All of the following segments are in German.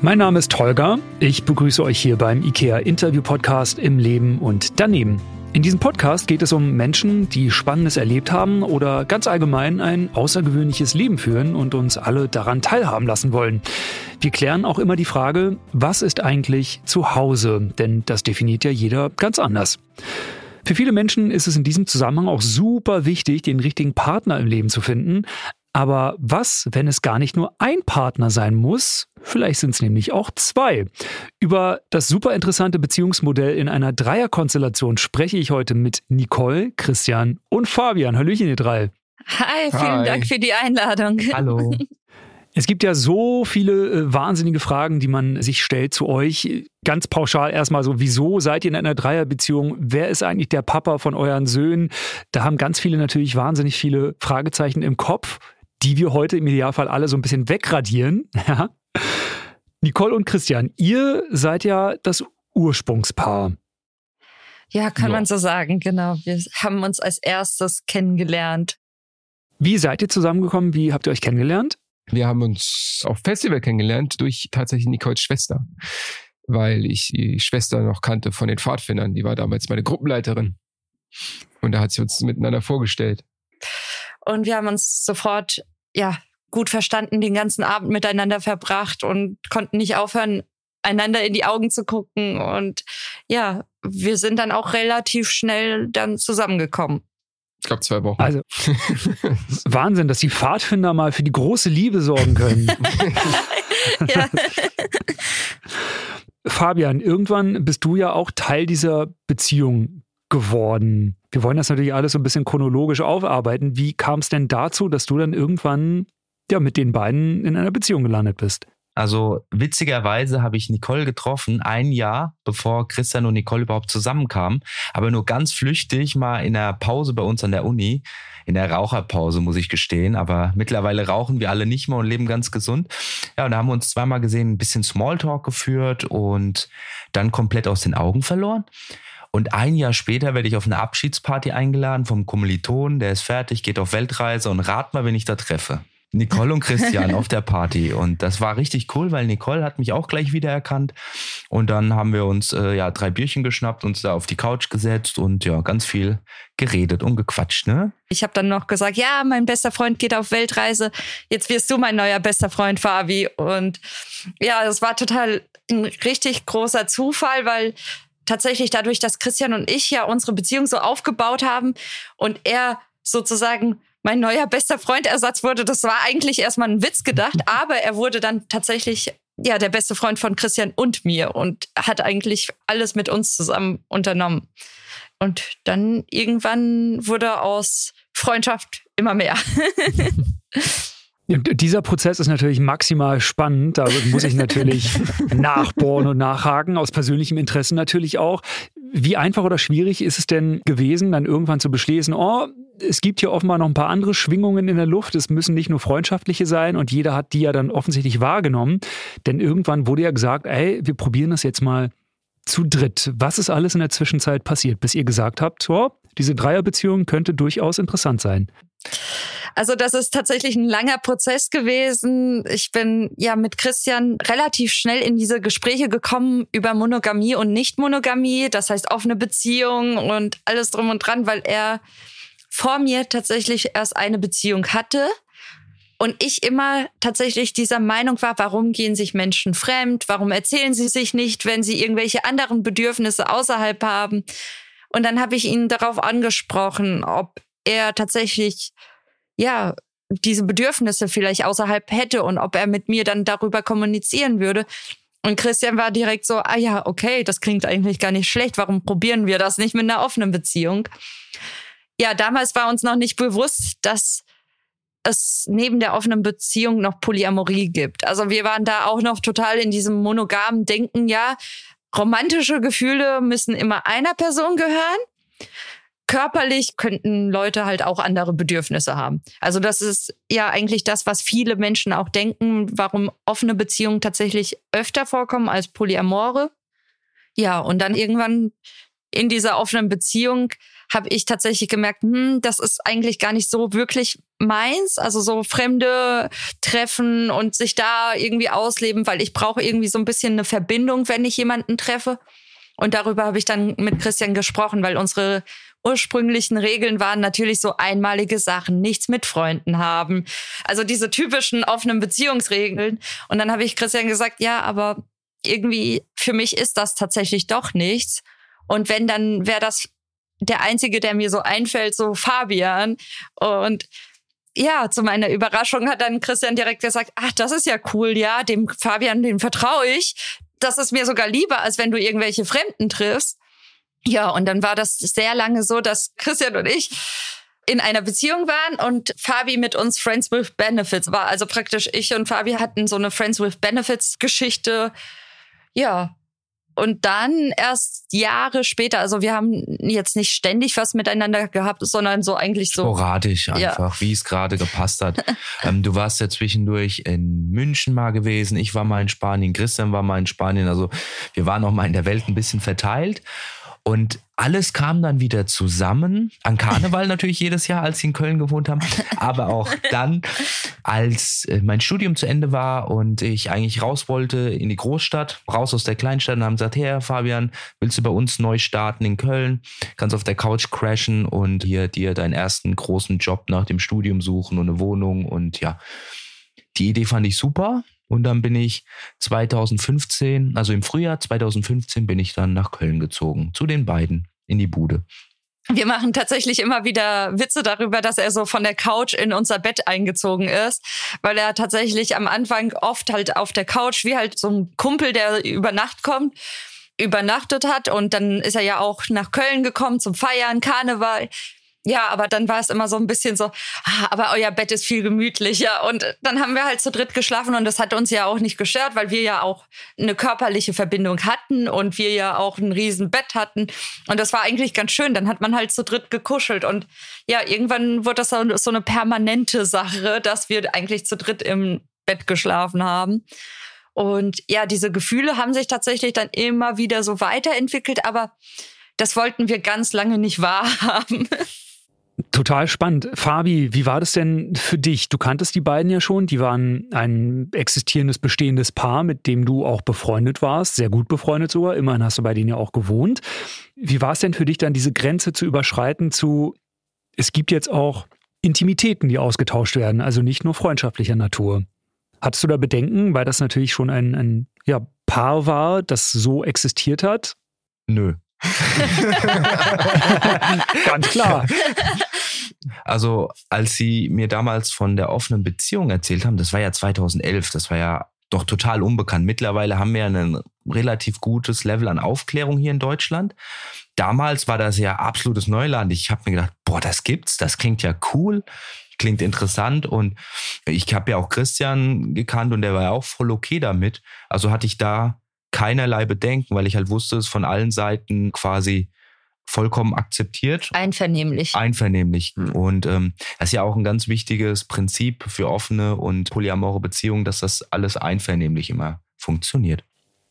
Mein Name ist Holger. Ich begrüße euch hier beim IKEA Interview Podcast im Leben und daneben. In diesem Podcast geht es um Menschen, die Spannendes erlebt haben oder ganz allgemein ein außergewöhnliches Leben führen und uns alle daran teilhaben lassen wollen. Wir klären auch immer die Frage, was ist eigentlich zu Hause? Denn das definiert ja jeder ganz anders. Für viele Menschen ist es in diesem Zusammenhang auch super wichtig, den richtigen Partner im Leben zu finden. Aber was, wenn es gar nicht nur ein Partner sein muss? Vielleicht sind es nämlich auch zwei. Über das super interessante Beziehungsmodell in einer Dreierkonstellation spreche ich heute mit Nicole, Christian und Fabian. Hallöchen, ihr drei. Hi, vielen Hi. Dank für die Einladung. Hallo. Es gibt ja so viele äh, wahnsinnige Fragen, die man sich stellt zu euch. Ganz pauschal erstmal so, wieso seid ihr in einer Dreierbeziehung? Wer ist eigentlich der Papa von euren Söhnen? Da haben ganz viele natürlich wahnsinnig viele Fragezeichen im Kopf die wir heute im Idealfall alle so ein bisschen wegradieren. Ja. Nicole und Christian, ihr seid ja das Ursprungspaar. Ja, kann ja. man so sagen, genau. Wir haben uns als erstes kennengelernt. Wie seid ihr zusammengekommen? Wie habt ihr euch kennengelernt? Wir haben uns auf Festival kennengelernt durch tatsächlich Nicoles Schwester, weil ich die Schwester noch kannte von den Pfadfindern. Die war damals meine Gruppenleiterin. Und da hat sie uns miteinander vorgestellt. Und wir haben uns sofort, ja, gut verstanden, den ganzen Abend miteinander verbracht und konnten nicht aufhören, einander in die Augen zu gucken. Und ja, wir sind dann auch relativ schnell dann zusammengekommen. Ich glaube zwei Wochen. Also Wahnsinn, dass die Pfadfinder mal für die große Liebe sorgen können. ja. Fabian, irgendwann bist du ja auch Teil dieser Beziehung geworden. Wir wollen das natürlich alles so ein bisschen chronologisch aufarbeiten. Wie kam es denn dazu, dass du dann irgendwann ja mit den beiden in einer Beziehung gelandet bist? Also witzigerweise habe ich Nicole getroffen, ein Jahr bevor Christian und Nicole überhaupt zusammenkamen, aber nur ganz flüchtig mal in der Pause bei uns an der Uni, in der Raucherpause muss ich gestehen, aber mittlerweile rauchen wir alle nicht mehr und leben ganz gesund. Ja, und da haben wir uns zweimal gesehen, ein bisschen Smalltalk geführt und dann komplett aus den Augen verloren. Und ein Jahr später werde ich auf eine Abschiedsparty eingeladen vom Kommiliton, der ist fertig, geht auf Weltreise und rat mal, wen ich da treffe. Nicole und Christian auf der Party. Und das war richtig cool, weil Nicole hat mich auch gleich wiedererkannt. Und dann haben wir uns äh, ja drei Bierchen geschnappt, uns da auf die Couch gesetzt und ja, ganz viel geredet und gequatscht, ne? Ich habe dann noch gesagt, ja, mein bester Freund geht auf Weltreise. Jetzt wirst du mein neuer bester Freund, Fabi. Und ja, das war total ein richtig großer Zufall, weil tatsächlich dadurch, dass Christian und ich ja unsere Beziehung so aufgebaut haben und er sozusagen mein neuer bester Freund-Ersatz wurde, das war eigentlich erstmal ein Witz gedacht, aber er wurde dann tatsächlich ja der beste Freund von Christian und mir und hat eigentlich alles mit uns zusammen unternommen. Und dann irgendwann wurde aus Freundschaft immer mehr. Dieser Prozess ist natürlich maximal spannend. Da muss ich natürlich nachbohren und nachhaken, aus persönlichem Interesse natürlich auch. Wie einfach oder schwierig ist es denn gewesen, dann irgendwann zu beschließen, oh, es gibt hier offenbar noch ein paar andere Schwingungen in der Luft. Es müssen nicht nur freundschaftliche sein und jeder hat die ja dann offensichtlich wahrgenommen. Denn irgendwann wurde ja gesagt, ey, wir probieren das jetzt mal zu dritt. Was ist alles in der Zwischenzeit passiert, bis ihr gesagt habt, oh, diese Dreierbeziehung könnte durchaus interessant sein? Also das ist tatsächlich ein langer Prozess gewesen. Ich bin ja mit Christian relativ schnell in diese Gespräche gekommen über Monogamie und Nicht-Monogamie, das heißt offene Beziehung und alles drum und dran, weil er vor mir tatsächlich erst eine Beziehung hatte. Und ich immer tatsächlich dieser Meinung war, warum gehen sich Menschen fremd? Warum erzählen sie sich nicht, wenn sie irgendwelche anderen Bedürfnisse außerhalb haben? Und dann habe ich ihn darauf angesprochen, ob er tatsächlich, ja, diese Bedürfnisse vielleicht außerhalb hätte und ob er mit mir dann darüber kommunizieren würde. Und Christian war direkt so, ah ja, okay, das klingt eigentlich gar nicht schlecht. Warum probieren wir das nicht mit einer offenen Beziehung? Ja, damals war uns noch nicht bewusst, dass es neben der offenen Beziehung noch Polyamorie gibt. Also wir waren da auch noch total in diesem monogamen Denken, ja, romantische Gefühle müssen immer einer Person gehören körperlich könnten Leute halt auch andere Bedürfnisse haben. Also das ist ja eigentlich das, was viele Menschen auch denken, warum offene Beziehungen tatsächlich öfter vorkommen als Polyamore. Ja, und dann irgendwann in dieser offenen Beziehung habe ich tatsächlich gemerkt, hm, das ist eigentlich gar nicht so wirklich meins. Also so fremde Treffen und sich da irgendwie ausleben, weil ich brauche irgendwie so ein bisschen eine Verbindung, wenn ich jemanden treffe. Und darüber habe ich dann mit Christian gesprochen, weil unsere ursprünglichen Regeln waren natürlich so einmalige Sachen, nichts mit Freunden haben. Also diese typischen offenen Beziehungsregeln. Und dann habe ich Christian gesagt, ja, aber irgendwie für mich ist das tatsächlich doch nichts. Und wenn, dann wäre das der einzige, der mir so einfällt, so Fabian. Und ja, zu meiner Überraschung hat dann Christian direkt gesagt, ach, das ist ja cool, ja, dem Fabian, dem vertraue ich. Das ist mir sogar lieber, als wenn du irgendwelche Fremden triffst. Ja, und dann war das sehr lange so, dass Christian und ich in einer Beziehung waren und Fabi mit uns Friends with Benefits war. Also praktisch ich und Fabi hatten so eine Friends with Benefits Geschichte. Ja. Und dann erst Jahre später, also wir haben jetzt nicht ständig was miteinander gehabt, sondern so eigentlich so. Sporadisch einfach, ja. wie es gerade gepasst hat. ähm, du warst ja zwischendurch in München mal gewesen, ich war mal in Spanien, Christian war mal in Spanien. Also wir waren auch mal in der Welt ein bisschen verteilt. Und alles kam dann wieder zusammen. An Karneval natürlich jedes Jahr, als sie in Köln gewohnt haben. Aber auch dann, als äh, mein Studium zu Ende war und ich eigentlich raus wollte in die Großstadt, raus aus der Kleinstadt und haben gesagt, hey Fabian, willst du bei uns neu starten in Köln? Kannst auf der Couch crashen und hier dir deinen ersten großen Job nach dem Studium suchen und eine Wohnung. Und ja, die Idee fand ich super. Und dann bin ich 2015, also im Frühjahr 2015 bin ich dann nach Köln gezogen, zu den beiden in die Bude. Wir machen tatsächlich immer wieder Witze darüber, dass er so von der Couch in unser Bett eingezogen ist, weil er tatsächlich am Anfang oft halt auf der Couch, wie halt so ein Kumpel, der über Nacht kommt, übernachtet hat. Und dann ist er ja auch nach Köln gekommen zum Feiern, Karneval. Ja, aber dann war es immer so ein bisschen so, ah, aber euer Bett ist viel gemütlicher. Und dann haben wir halt zu dritt geschlafen und das hat uns ja auch nicht gestört, weil wir ja auch eine körperliche Verbindung hatten und wir ja auch ein riesen Bett hatten. Und das war eigentlich ganz schön. Dann hat man halt zu dritt gekuschelt. Und ja, irgendwann wurde das so eine permanente Sache, dass wir eigentlich zu dritt im Bett geschlafen haben. Und ja, diese Gefühle haben sich tatsächlich dann immer wieder so weiterentwickelt, aber das wollten wir ganz lange nicht wahrhaben. Total spannend. Fabi, wie war das denn für dich? Du kanntest die beiden ja schon. Die waren ein existierendes, bestehendes Paar, mit dem du auch befreundet warst. Sehr gut befreundet sogar. Immerhin hast du bei denen ja auch gewohnt. Wie war es denn für dich dann, diese Grenze zu überschreiten zu, es gibt jetzt auch Intimitäten, die ausgetauscht werden, also nicht nur freundschaftlicher Natur? Hattest du da Bedenken, weil das natürlich schon ein, ein ja, Paar war, das so existiert hat? Nö. Ganz klar. Also, als sie mir damals von der offenen Beziehung erzählt haben, das war ja 2011, das war ja doch total unbekannt. Mittlerweile haben wir ein relativ gutes Level an Aufklärung hier in Deutschland. Damals war das ja absolutes Neuland. Ich habe mir gedacht, boah, das gibt's, das klingt ja cool, klingt interessant und ich habe ja auch Christian gekannt und der war ja auch voll okay damit. Also hatte ich da keinerlei Bedenken, weil ich halt wusste, es von allen Seiten quasi vollkommen akzeptiert. Einvernehmlich. Einvernehmlich. Mhm. Und ähm, das ist ja auch ein ganz wichtiges Prinzip für offene und polyamore Beziehungen, dass das alles einvernehmlich immer funktioniert.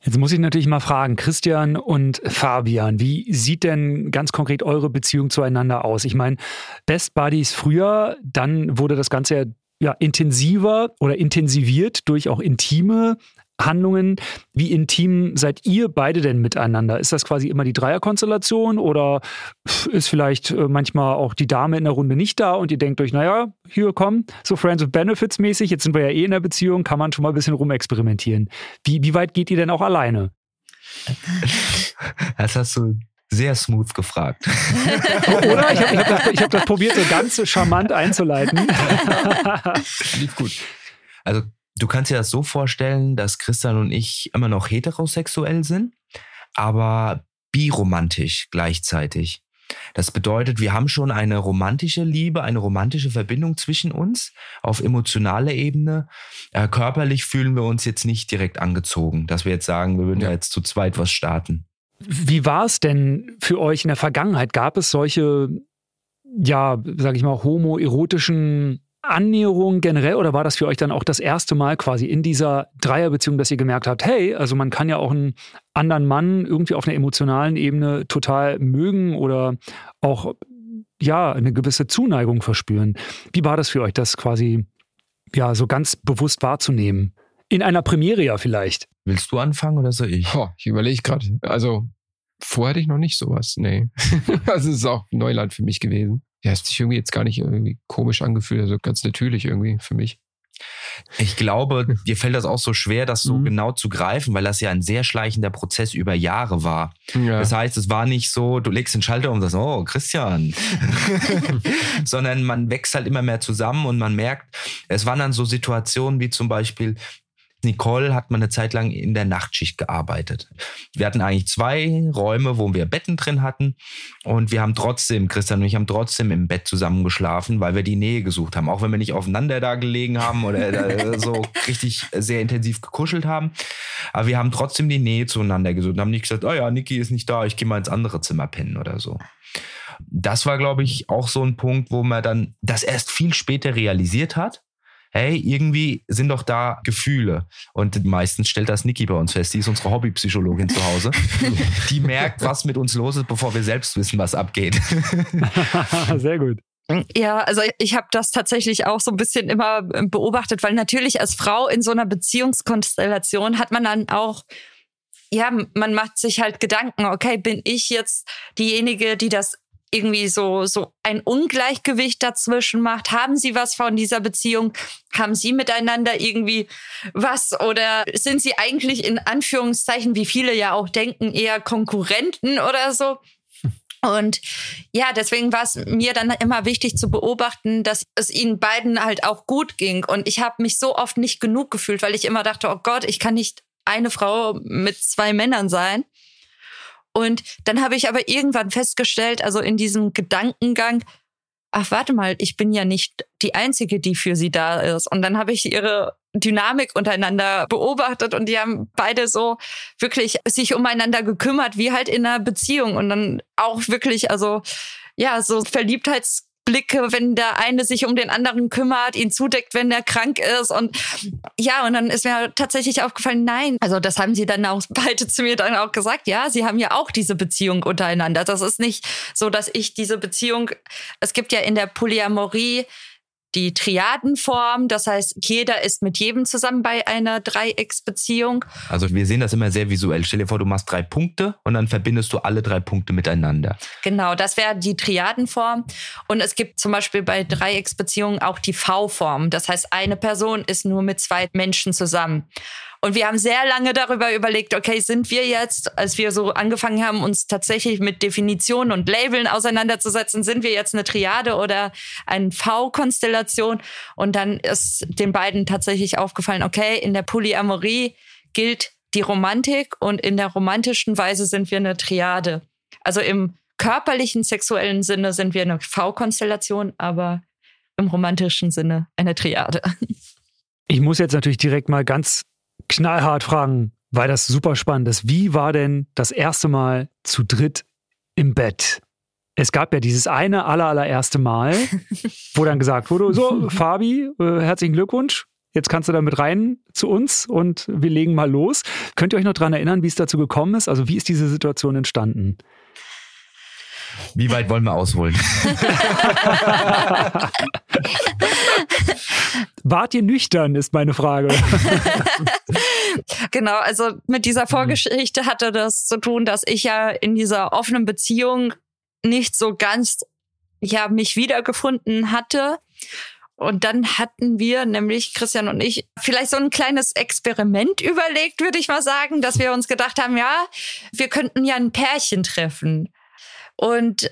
Jetzt muss ich natürlich mal fragen, Christian und Fabian, wie sieht denn ganz konkret eure Beziehung zueinander aus? Ich meine, Best Buddies früher, dann wurde das Ganze ja ja, intensiver oder intensiviert durch auch intime Handlungen. Wie intim seid ihr beide denn miteinander? Ist das quasi immer die Dreierkonstellation oder ist vielleicht äh, manchmal auch die Dame in der Runde nicht da und ihr denkt euch, naja, hier komm, so Friends of Benefits mäßig, jetzt sind wir ja eh in der Beziehung, kann man schon mal ein bisschen rumexperimentieren. Wie, wie weit geht ihr denn auch alleine? Das hast du sehr smooth gefragt. Oder? Ich habe hab das, hab das probiert, so ganz charmant einzuleiten. Lief gut. Also du kannst dir das so vorstellen, dass Christian und ich immer noch heterosexuell sind, aber biromantisch gleichzeitig. Das bedeutet, wir haben schon eine romantische Liebe, eine romantische Verbindung zwischen uns auf emotionaler Ebene. Äh, körperlich fühlen wir uns jetzt nicht direkt angezogen, dass wir jetzt sagen, wir würden ja jetzt zu zweit was starten. Wie war es denn für euch in der Vergangenheit? Gab es solche, ja, sag ich mal, homoerotischen Annäherung generell oder war das für euch dann auch das erste Mal quasi in dieser Dreierbeziehung, dass ihr gemerkt habt, hey, also man kann ja auch einen anderen Mann irgendwie auf einer emotionalen Ebene total mögen oder auch ja eine gewisse Zuneigung verspüren. Wie war das für euch, das quasi ja so ganz bewusst wahrzunehmen? In einer Premiere ja vielleicht. Willst du anfangen oder soll ich? Oh, ich überlege gerade. Also vorher hatte ich noch nicht sowas. Nee. also es ist auch Neuland für mich gewesen. Ja, hat sich irgendwie jetzt gar nicht irgendwie komisch angefühlt, also ganz natürlich irgendwie für mich. Ich glaube, dir fällt das auch so schwer, das so mhm. genau zu greifen, weil das ja ein sehr schleichender Prozess über Jahre war. Ja. Das heißt, es war nicht so, du legst den Schalter um und sagst, oh, Christian. Sondern man wächst halt immer mehr zusammen und man merkt, es waren dann so Situationen wie zum Beispiel, Nicole hat mal eine Zeit lang in der Nachtschicht gearbeitet. Wir hatten eigentlich zwei Räume, wo wir Betten drin hatten. Und wir haben trotzdem, Christian und ich haben trotzdem im Bett zusammen geschlafen, weil wir die Nähe gesucht haben. Auch wenn wir nicht aufeinander da gelegen haben oder so richtig sehr intensiv gekuschelt haben. Aber wir haben trotzdem die Nähe zueinander gesucht und haben nicht gesagt, oh ja, Niki ist nicht da, ich gehe mal ins andere Zimmer pennen oder so. Das war, glaube ich, auch so ein Punkt, wo man dann das erst viel später realisiert hat hey, irgendwie sind doch da Gefühle. Und meistens stellt das Niki bei uns fest. Die ist unsere Hobbypsychologin zu Hause. Die merkt, was mit uns los ist, bevor wir selbst wissen, was abgeht. Sehr gut. Ja, also ich habe das tatsächlich auch so ein bisschen immer beobachtet, weil natürlich als Frau in so einer Beziehungskonstellation hat man dann auch ja, man macht sich halt Gedanken, okay, bin ich jetzt diejenige, die das irgendwie so, so ein Ungleichgewicht dazwischen macht? Haben sie was von dieser Beziehung? Haben sie miteinander irgendwie was? Oder sind sie eigentlich in Anführungszeichen, wie viele ja auch denken, eher Konkurrenten oder so? Und ja, deswegen war es mir dann immer wichtig zu beobachten, dass es ihnen beiden halt auch gut ging. Und ich habe mich so oft nicht genug gefühlt, weil ich immer dachte, oh Gott, ich kann nicht eine Frau mit zwei Männern sein. Und dann habe ich aber irgendwann festgestellt, also in diesem Gedankengang, ach warte mal, ich bin ja nicht die Einzige, die für sie da ist. Und dann habe ich ihre Dynamik untereinander beobachtet und die haben beide so wirklich sich umeinander gekümmert, wie halt in einer Beziehung. Und dann auch wirklich, also ja, so Verliebtheits Blicke, wenn der eine sich um den anderen kümmert, ihn zudeckt, wenn der krank ist. Und ja, und dann ist mir tatsächlich aufgefallen, nein. Also das haben sie dann auch beide zu mir dann auch gesagt. Ja, sie haben ja auch diese Beziehung untereinander. Das ist nicht so, dass ich diese Beziehung, es gibt ja in der Polyamorie die Triadenform. Das heißt, jeder ist mit jedem zusammen bei einer Dreiecksbeziehung. Also wir sehen das immer sehr visuell. Stell dir vor, du machst drei Punkte und dann verbindest du alle drei Punkte miteinander. Genau, das wäre die Triadenform. Und es gibt zum Beispiel bei Dreiecksbeziehungen auch die V-Form. Das heißt, eine Person ist nur mit zwei Menschen zusammen. Und wir haben sehr lange darüber überlegt, okay, sind wir jetzt, als wir so angefangen haben, uns tatsächlich mit Definitionen und Labeln auseinanderzusetzen, sind wir jetzt eine Triade oder eine V-Konstellation? Und dann ist den beiden tatsächlich aufgefallen, okay, in der Polyamorie gilt die Romantik und in der romantischen Weise sind wir eine Triade. Also im körperlichen, sexuellen Sinne sind wir eine V-Konstellation, aber im romantischen Sinne eine Triade. Ich muss jetzt natürlich direkt mal ganz knallhart fragen, weil das super spannend ist. Wie war denn das erste Mal zu dritt im Bett? Es gab ja dieses eine aller, allererste Mal, wo dann gesagt wurde, so, Fabi, äh, herzlichen Glückwunsch. Jetzt kannst du damit rein zu uns und wir legen mal los. Könnt ihr euch noch daran erinnern, wie es dazu gekommen ist? Also wie ist diese Situation entstanden? Wie weit wollen wir ausholen? Wart ihr nüchtern, ist meine Frage. genau, also mit dieser mhm. Vorgeschichte hatte das zu tun, dass ich ja in dieser offenen Beziehung nicht so ganz ja mich wiedergefunden hatte. Und dann hatten wir, nämlich Christian und ich, vielleicht so ein kleines Experiment überlegt, würde ich mal sagen, dass wir uns gedacht haben, ja, wir könnten ja ein Pärchen treffen. Und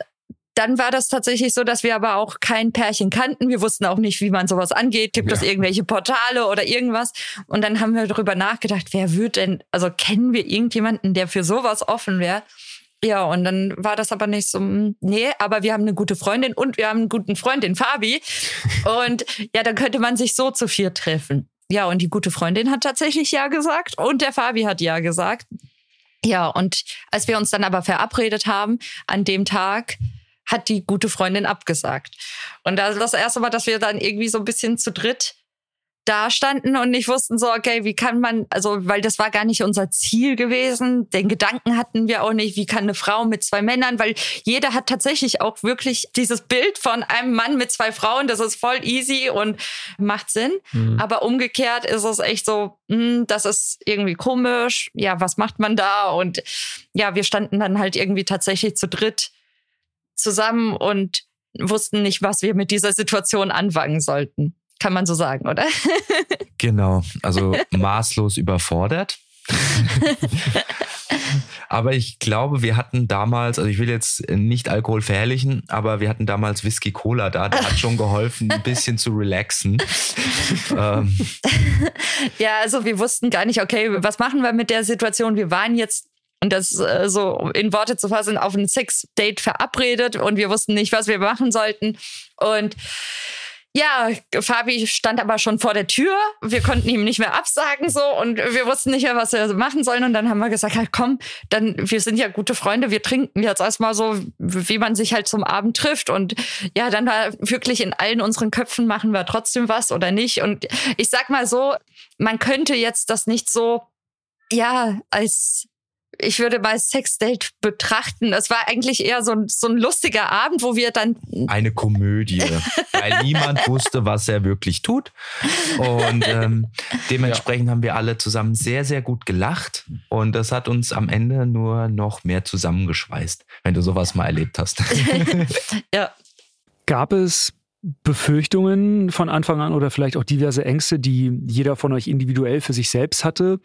dann war das tatsächlich so, dass wir aber auch kein Pärchen kannten. Wir wussten auch nicht, wie man sowas angeht. Gibt ja. es irgendwelche Portale oder irgendwas? Und dann haben wir darüber nachgedacht, wer würde denn, also kennen wir irgendjemanden, der für sowas offen wäre? Ja, und dann war das aber nicht so, hm, nee, aber wir haben eine gute Freundin und wir haben einen guten Freund, den Fabi. und ja, dann könnte man sich so zu vier treffen. Ja, und die gute Freundin hat tatsächlich Ja gesagt und der Fabi hat Ja gesagt. Ja, und als wir uns dann aber verabredet haben, an dem Tag, hat die gute Freundin abgesagt. Und das, das erste Mal, dass wir dann irgendwie so ein bisschen zu dritt da standen und nicht wussten so, okay, wie kann man, also, weil das war gar nicht unser Ziel gewesen. Den Gedanken hatten wir auch nicht, wie kann eine Frau mit zwei Männern, weil jeder hat tatsächlich auch wirklich dieses Bild von einem Mann mit zwei Frauen, das ist voll easy und macht Sinn. Mhm. Aber umgekehrt ist es echt so, mh, hm, das ist irgendwie komisch. Ja, was macht man da? Und ja, wir standen dann halt irgendwie tatsächlich zu dritt zusammen und wussten nicht, was wir mit dieser Situation anfangen sollten. Kann man so sagen, oder? genau, also maßlos überfordert. aber ich glaube, wir hatten damals, also ich will jetzt nicht Alkohol verherrlichen, aber wir hatten damals Whisky Cola da. Der hat schon geholfen, ein bisschen zu relaxen. ähm. Ja, also wir wussten gar nicht, okay, was machen wir mit der Situation? Wir waren jetzt und das äh, so in Worte zu fassen, auf ein Sex-Date verabredet und wir wussten nicht, was wir machen sollten. Und ja, Fabi stand aber schon vor der Tür. Wir konnten ihm nicht mehr absagen so und wir wussten nicht mehr, was wir machen sollen. Und dann haben wir gesagt, halt, komm, dann wir sind ja gute Freunde, wir trinken jetzt erstmal so, wie man sich halt zum Abend trifft. Und ja, dann war wirklich in allen unseren Köpfen, machen wir trotzdem was oder nicht. Und ich sag mal so, man könnte jetzt das nicht so ja, als ich würde mal Sexdate betrachten. Das war eigentlich eher so ein, so ein lustiger Abend, wo wir dann. Eine Komödie, weil niemand wusste, was er wirklich tut. Und ähm, dementsprechend ja. haben wir alle zusammen sehr, sehr gut gelacht. Und das hat uns am Ende nur noch mehr zusammengeschweißt, wenn du sowas mal erlebt hast. ja. Gab es Befürchtungen von Anfang an oder vielleicht auch diverse Ängste, die jeder von euch individuell für sich selbst hatte,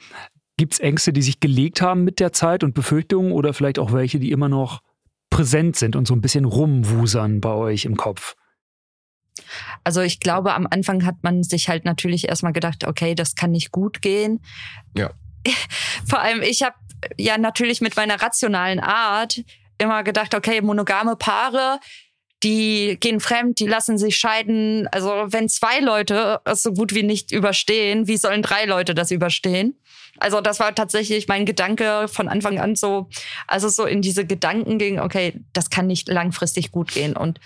Gibt es Ängste, die sich gelegt haben mit der Zeit und Befürchtungen oder vielleicht auch welche, die immer noch präsent sind und so ein bisschen rumwusern bei euch im Kopf? Also ich glaube, am Anfang hat man sich halt natürlich erstmal gedacht, okay, das kann nicht gut gehen. Ja. Vor allem, ich habe ja natürlich mit meiner rationalen Art immer gedacht, okay, monogame Paare, die gehen fremd, die lassen sich scheiden. Also wenn zwei Leute es so gut wie nicht überstehen, wie sollen drei Leute das überstehen? Also das war tatsächlich mein Gedanke von Anfang an so, also so in diese Gedanken ging, okay, das kann nicht langfristig gut gehen. Und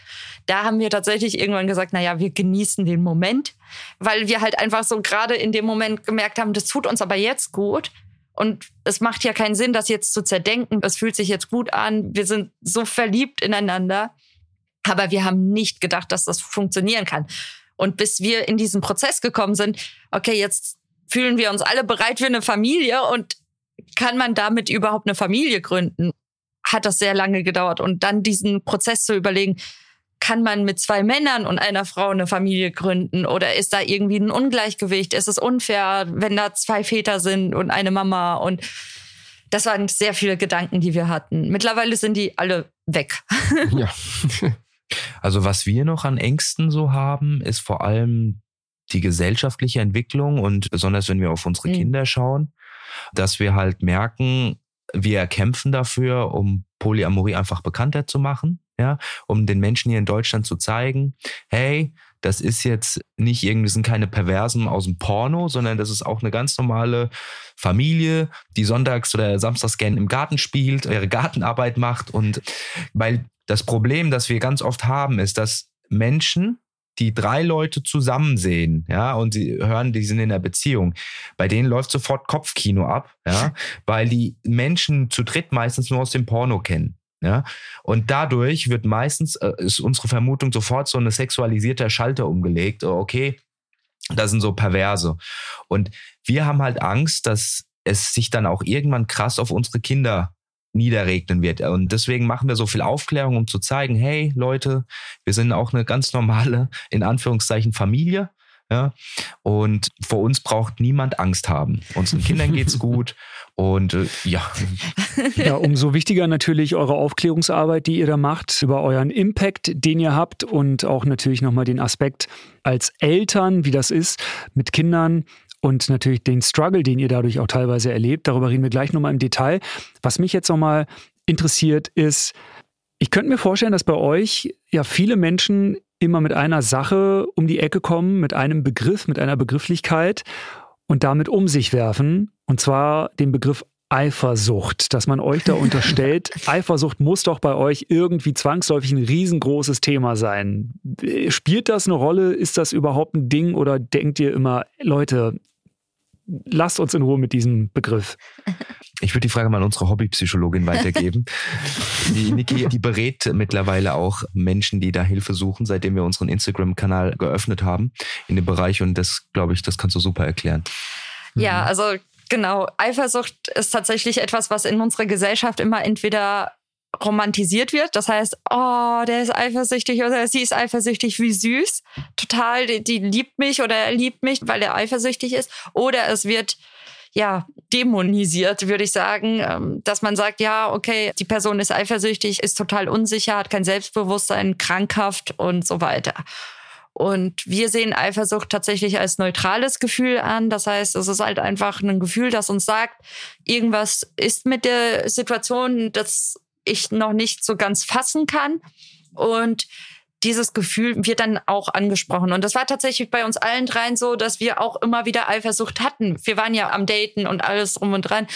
da haben wir tatsächlich irgendwann gesagt, na ja, wir genießen den Moment, weil wir halt einfach so gerade in dem Moment gemerkt haben, das tut uns aber jetzt gut. Und es macht ja keinen Sinn, das jetzt zu zerdenken. Es fühlt sich jetzt gut an. Wir sind so verliebt ineinander. Aber wir haben nicht gedacht, dass das funktionieren kann. Und bis wir in diesen Prozess gekommen sind, okay, jetzt fühlen wir uns alle bereit für eine Familie und kann man damit überhaupt eine Familie gründen? Hat das sehr lange gedauert und dann diesen Prozess zu überlegen, kann man mit zwei Männern und einer Frau eine Familie gründen oder ist da irgendwie ein Ungleichgewicht? Ist es unfair, wenn da zwei Väter sind und eine Mama und das waren sehr viele Gedanken, die wir hatten. Mittlerweile sind die alle weg. ja. Also was wir noch an Ängsten so haben, ist vor allem die gesellschaftliche Entwicklung und besonders wenn wir auf unsere mhm. Kinder schauen, dass wir halt merken, wir kämpfen dafür, um Polyamorie einfach bekannter zu machen, ja, um den Menschen hier in Deutschland zu zeigen, hey, das ist jetzt nicht irgendwie, sind keine Perversen aus dem Porno, sondern das ist auch eine ganz normale Familie, die sonntags oder samstags gern im Garten spielt, ihre Gartenarbeit macht und weil das Problem, das wir ganz oft haben, ist, dass Menschen die drei Leute zusammen sehen, ja, und sie hören, die sind in einer Beziehung, bei denen läuft sofort Kopfkino ab, ja, weil die Menschen zu dritt meistens nur aus dem Porno kennen. Ja, und dadurch wird meistens, äh, ist unsere Vermutung sofort so eine sexualisierte Schalter umgelegt. Oh, okay, das sind so Perverse. Und wir haben halt Angst, dass es sich dann auch irgendwann krass auf unsere Kinder niederregnen wird. Und deswegen machen wir so viel Aufklärung, um zu zeigen, hey Leute, wir sind auch eine ganz normale, in Anführungszeichen, Familie. Ja, und vor uns braucht niemand Angst haben. Unseren Kindern geht's gut und äh, ja. Ja, umso wichtiger natürlich eure Aufklärungsarbeit, die ihr da macht, über euren Impact, den ihr habt und auch natürlich nochmal den Aspekt als Eltern, wie das ist, mit Kindern und natürlich den Struggle, den ihr dadurch auch teilweise erlebt. Darüber reden wir gleich nochmal im Detail. Was mich jetzt nochmal interessiert ist, ich könnte mir vorstellen, dass bei euch ja viele Menschen immer mit einer Sache um die Ecke kommen, mit einem Begriff, mit einer Begrifflichkeit und damit um sich werfen. Und zwar den Begriff Eifersucht, dass man euch da unterstellt. Eifersucht muss doch bei euch irgendwie zwangsläufig ein riesengroßes Thema sein. Spielt das eine Rolle? Ist das überhaupt ein Ding oder denkt ihr immer, Leute, lasst uns in Ruhe mit diesem Begriff? Ich würde die Frage mal an unsere Hobbypsychologin weitergeben. die Niki, die berät mittlerweile auch Menschen, die da Hilfe suchen, seitdem wir unseren Instagram-Kanal geöffnet haben in dem Bereich. Und das, glaube ich, das kannst du super erklären. Ja, mhm. also genau. Eifersucht ist tatsächlich etwas, was in unserer Gesellschaft immer entweder romantisiert wird. Das heißt, oh, der ist eifersüchtig oder sie ist eifersüchtig, wie süß. Total, die, die liebt mich oder er liebt mich, weil er eifersüchtig ist. Oder es wird ja, dämonisiert, würde ich sagen, ähm, dass man sagt, ja, okay, die Person ist eifersüchtig, ist total unsicher, hat kein Selbstbewusstsein, krankhaft und so weiter. Und wir sehen Eifersucht tatsächlich als neutrales Gefühl an. Das heißt, es ist halt einfach ein Gefühl, das uns sagt, irgendwas ist mit der Situation, das ich noch nicht so ganz fassen kann. Und dieses Gefühl wird dann auch angesprochen. Und das war tatsächlich bei uns allen dreien so, dass wir auch immer wieder Eifersucht hatten. Wir waren ja am Daten und alles drum und dran.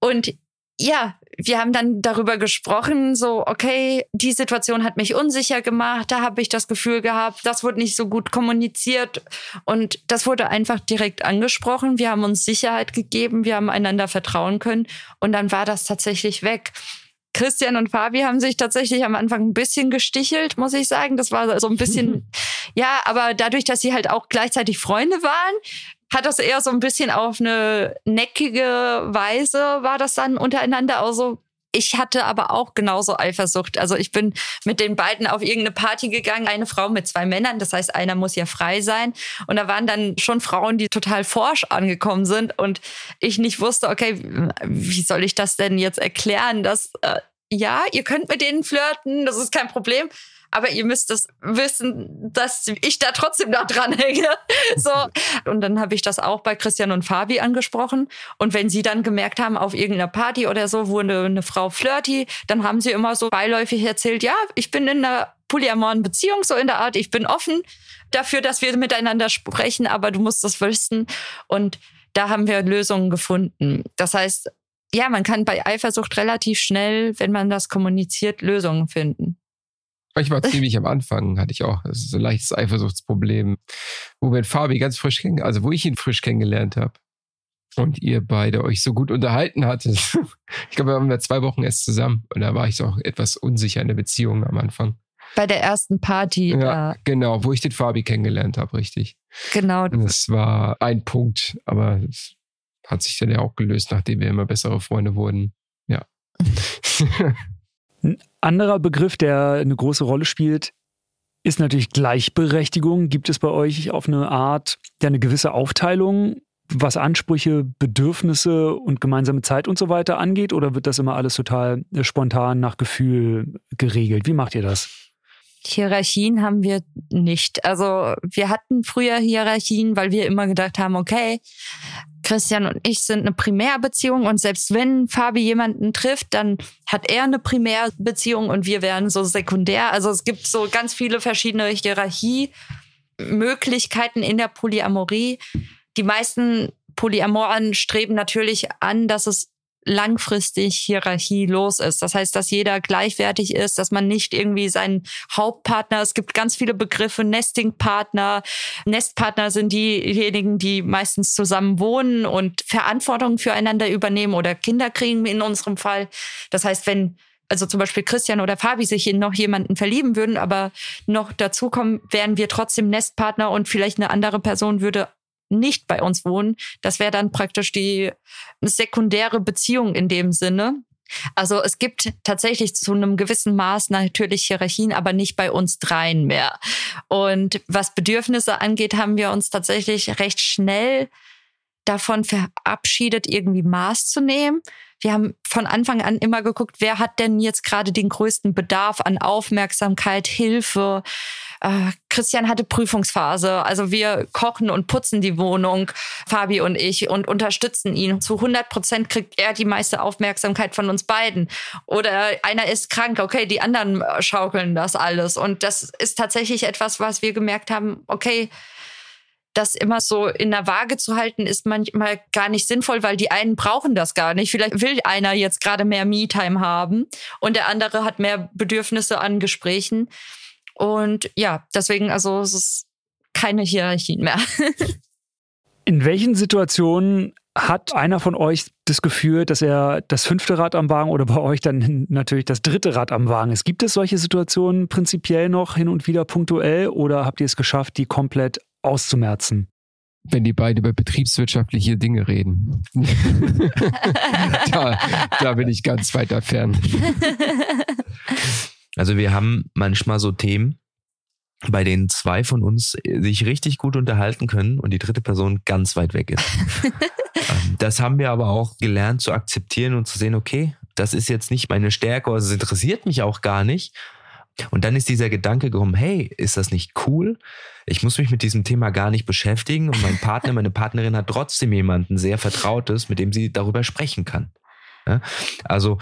Und ja, wir haben dann darüber gesprochen, so, okay, die Situation hat mich unsicher gemacht, da habe ich das Gefühl gehabt, das wurde nicht so gut kommuniziert und das wurde einfach direkt angesprochen. Wir haben uns Sicherheit gegeben, wir haben einander vertrauen können und dann war das tatsächlich weg. Christian und Fabi haben sich tatsächlich am Anfang ein bisschen gestichelt, muss ich sagen. Das war so ein bisschen, ja, aber dadurch, dass sie halt auch gleichzeitig Freunde waren, hat das eher so ein bisschen auf eine neckige Weise war das dann untereinander. Also ich hatte aber auch genauso Eifersucht. Also ich bin mit den beiden auf irgendeine Party gegangen, eine Frau mit zwei Männern, das heißt, einer muss ja frei sein. Und da waren dann schon Frauen, die total forsch angekommen sind. Und ich nicht wusste, okay, wie soll ich das denn jetzt erklären, dass äh, ja, ihr könnt mit denen flirten, das ist kein Problem aber ihr müsst es wissen, dass ich da trotzdem noch dran hänge. So. Und dann habe ich das auch bei Christian und Fabi angesprochen. Und wenn sie dann gemerkt haben, auf irgendeiner Party oder so wurde eine Frau flirty, dann haben sie immer so beiläufig erzählt, ja, ich bin in einer polyamoren Beziehung, so in der Art, ich bin offen dafür, dass wir miteinander sprechen, aber du musst das wissen. Und da haben wir Lösungen gefunden. Das heißt, ja, man kann bei Eifersucht relativ schnell, wenn man das kommuniziert, Lösungen finden. Ich war ziemlich am Anfang, hatte ich auch so ein leichtes Eifersuchtsproblem, wo wir Fabi ganz frisch kennen, also wo ich ihn frisch kennengelernt habe und ihr beide euch so gut unterhalten hattet. Ich glaube, wir waren ja zwei Wochen erst zusammen und da war ich so auch etwas unsicher in der Beziehung am Anfang. Bei der ersten Party. Ja, da. genau, wo ich den Fabi kennengelernt habe, richtig. Genau. Das war ein Punkt, aber es hat sich dann ja auch gelöst, nachdem wir immer bessere Freunde wurden. Ja. Ein anderer Begriff, der eine große Rolle spielt, ist natürlich Gleichberechtigung. Gibt es bei euch auf eine Art ja, eine gewisse Aufteilung, was Ansprüche, Bedürfnisse und gemeinsame Zeit und so weiter angeht? Oder wird das immer alles total spontan nach Gefühl geregelt? Wie macht ihr das? Hierarchien haben wir nicht. Also wir hatten früher Hierarchien, weil wir immer gedacht haben, okay, Christian und ich sind eine Primärbeziehung und selbst wenn Fabi jemanden trifft, dann hat er eine Primärbeziehung und wir wären so sekundär. Also es gibt so ganz viele verschiedene Hierarchiemöglichkeiten in der Polyamorie. Die meisten Polyamoren streben natürlich an, dass es langfristig hierarchielos ist. Das heißt, dass jeder gleichwertig ist, dass man nicht irgendwie seinen Hauptpartner, es gibt ganz viele Begriffe, Nestingpartner. Nestpartner sind diejenigen, die meistens zusammen wohnen und Verantwortung füreinander übernehmen oder Kinder kriegen in unserem Fall. Das heißt, wenn also zum Beispiel Christian oder Fabi sich in noch jemanden verlieben würden, aber noch dazukommen, wären wir trotzdem Nestpartner und vielleicht eine andere Person würde nicht bei uns wohnen. Das wäre dann praktisch die sekundäre Beziehung in dem Sinne. Also es gibt tatsächlich zu einem gewissen Maß natürlich Hierarchien, aber nicht bei uns dreien mehr. Und was Bedürfnisse angeht, haben wir uns tatsächlich recht schnell davon verabschiedet, irgendwie Maß zu nehmen. Wir haben von Anfang an immer geguckt, wer hat denn jetzt gerade den größten Bedarf an Aufmerksamkeit, Hilfe. Äh, Christian hatte Prüfungsphase, also wir kochen und putzen die Wohnung, Fabi und ich, und unterstützen ihn. Zu 100 Prozent kriegt er die meiste Aufmerksamkeit von uns beiden. Oder einer ist krank, okay, die anderen schaukeln das alles. Und das ist tatsächlich etwas, was wir gemerkt haben, okay, das immer so in der Waage zu halten, ist manchmal gar nicht sinnvoll, weil die einen brauchen das gar nicht. Vielleicht will einer jetzt gerade mehr Me-Time haben und der andere hat mehr Bedürfnisse an Gesprächen. Und ja, deswegen, also es ist keine Hierarchien mehr. In welchen Situationen hat einer von euch das Gefühl, dass er das fünfte Rad am Wagen oder bei euch dann natürlich das dritte Rad am Wagen ist? Gibt es solche Situationen prinzipiell noch hin und wieder punktuell oder habt ihr es geschafft, die komplett auszumerzen? wenn die beiden über betriebswirtschaftliche Dinge reden. da, da bin ich ganz weit entfernt. Also wir haben manchmal so Themen, bei denen zwei von uns sich richtig gut unterhalten können und die dritte Person ganz weit weg ist. Ähm, das haben wir aber auch gelernt zu akzeptieren und zu sehen, okay, das ist jetzt nicht meine Stärke, also es interessiert mich auch gar nicht. Und dann ist dieser Gedanke gekommen, hey, ist das nicht cool? Ich muss mich mit diesem Thema gar nicht beschäftigen und mein Partner, meine Partnerin hat trotzdem jemanden sehr Vertrautes, mit dem sie darüber sprechen kann. Ja? Also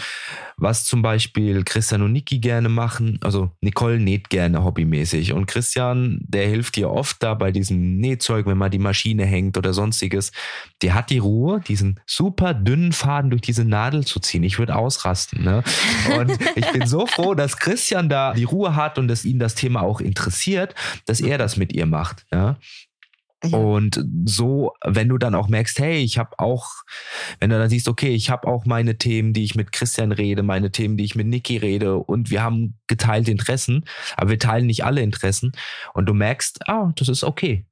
was zum Beispiel Christian und Niki gerne machen, also Nicole näht gerne hobbymäßig und Christian, der hilft ihr oft da bei diesem Nähzeug, wenn mal die Maschine hängt oder sonstiges. Der hat die Ruhe, diesen super dünnen Faden durch diese Nadel zu ziehen. Ich würde ausrasten. Ne? Und ich bin so froh, dass Christian da die Ruhe hat und dass ihn das Thema auch interessiert, dass er das mit ihr macht. Ja? Und so, wenn du dann auch merkst, hey, ich habe auch, wenn du dann siehst, okay, ich habe auch meine Themen, die ich mit Christian rede, meine Themen, die ich mit Niki rede und wir haben geteilte Interessen, aber wir teilen nicht alle Interessen und du merkst, ah, das ist okay.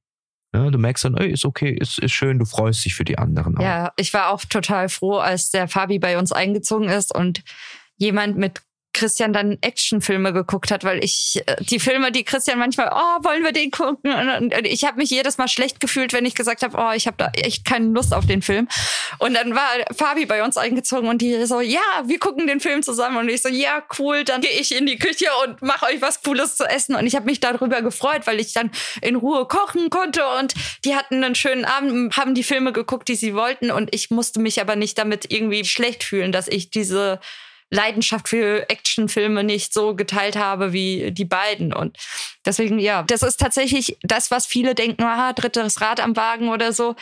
Ja, du merkst dann, ey, ist okay, ist, ist schön, du freust dich für die anderen. Auch. Ja, ich war auch total froh, als der Fabi bei uns eingezogen ist und jemand mit Christian dann Actionfilme geguckt hat, weil ich äh, die Filme, die Christian manchmal, oh, wollen wir den gucken? Und, ich habe mich jedes Mal schlecht gefühlt, wenn ich gesagt habe, oh, ich habe da echt keine Lust auf den Film. Und dann war Fabi bei uns eingezogen und die so, ja, wir gucken den Film zusammen. Und ich so, ja, cool, dann gehe ich in die Küche und mache euch was Cooles zu essen. Und ich habe mich darüber gefreut, weil ich dann in Ruhe kochen konnte und die hatten einen schönen Abend, haben die Filme geguckt, die sie wollten. Und ich musste mich aber nicht damit irgendwie schlecht fühlen, dass ich diese Leidenschaft für Actionfilme nicht so geteilt habe wie die beiden. Und deswegen, ja, das ist tatsächlich das, was viele denken, aha, drittes Rad am Wagen oder so.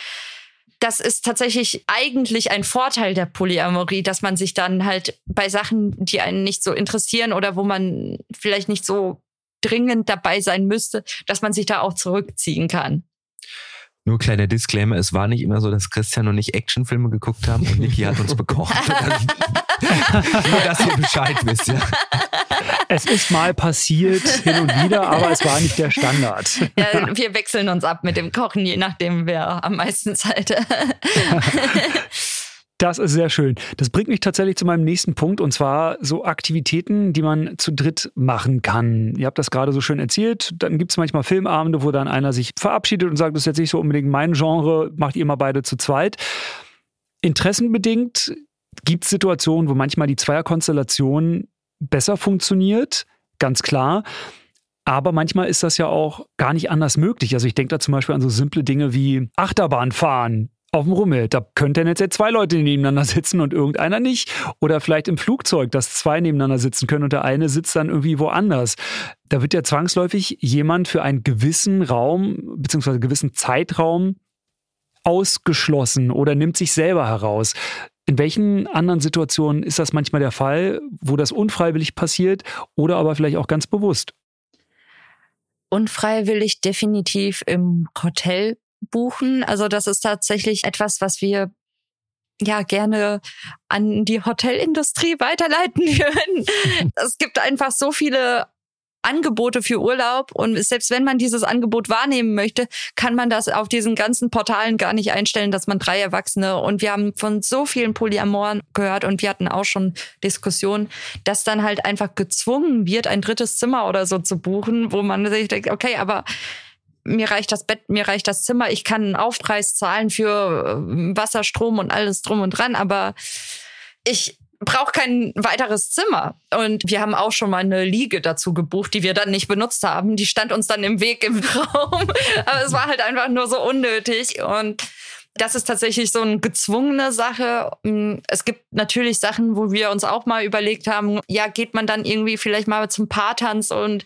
Das ist tatsächlich eigentlich ein Vorteil der Polyamorie, dass man sich dann halt bei Sachen, die einen nicht so interessieren oder wo man vielleicht nicht so dringend dabei sein müsste, dass man sich da auch zurückziehen kann. Nur kleiner Disclaimer, es war nicht immer so, dass Christian und ich Actionfilme geguckt haben und Niki hat uns bekocht. Nur, dass ihr Bescheid wisst, ja. Es ist mal passiert hin und wieder, aber es war nicht der Standard. Ja, wir wechseln uns ab mit dem Kochen, je nachdem, wer am meisten Zeit hat. Das ist sehr schön. Das bringt mich tatsächlich zu meinem nächsten Punkt und zwar so Aktivitäten, die man zu dritt machen kann. Ihr habt das gerade so schön erzählt. Dann gibt es manchmal Filmabende, wo dann einer sich verabschiedet und sagt, das ist jetzt nicht so unbedingt mein Genre, macht ihr mal beide zu zweit. Interessenbedingt gibt es Situationen, wo manchmal die Zweierkonstellation besser funktioniert, ganz klar. Aber manchmal ist das ja auch gar nicht anders möglich. Also ich denke da zum Beispiel an so simple Dinge wie Achterbahn fahren auf dem Rummel. Da könnten jetzt zwei Leute nebeneinander sitzen und irgendeiner nicht. Oder vielleicht im Flugzeug, dass zwei nebeneinander sitzen können und der eine sitzt dann irgendwie woanders. Da wird ja zwangsläufig jemand für einen gewissen Raum beziehungsweise gewissen Zeitraum ausgeschlossen oder nimmt sich selber heraus. In welchen anderen Situationen ist das manchmal der Fall, wo das unfreiwillig passiert oder aber vielleicht auch ganz bewusst? Unfreiwillig definitiv im Hotel buchen. Also das ist tatsächlich etwas, was wir ja gerne an die Hotelindustrie weiterleiten würden. es gibt einfach so viele Angebote für Urlaub und selbst wenn man dieses Angebot wahrnehmen möchte, kann man das auf diesen ganzen Portalen gar nicht einstellen, dass man drei Erwachsene und wir haben von so vielen Polyamoren gehört und wir hatten auch schon Diskussionen, dass dann halt einfach gezwungen wird, ein drittes Zimmer oder so zu buchen, wo man sich denkt, okay, aber mir reicht das Bett, mir reicht das Zimmer, ich kann einen Aufpreis zahlen für äh, Wasser, Strom und alles drum und dran, aber ich brauche kein weiteres Zimmer. Und wir haben auch schon mal eine Liege dazu gebucht, die wir dann nicht benutzt haben. Die stand uns dann im Weg im Raum. Aber es war halt einfach nur so unnötig. Und das ist tatsächlich so eine gezwungene Sache. Es gibt natürlich Sachen, wo wir uns auch mal überlegt haben, ja, geht man dann irgendwie vielleicht mal zum Paartanz und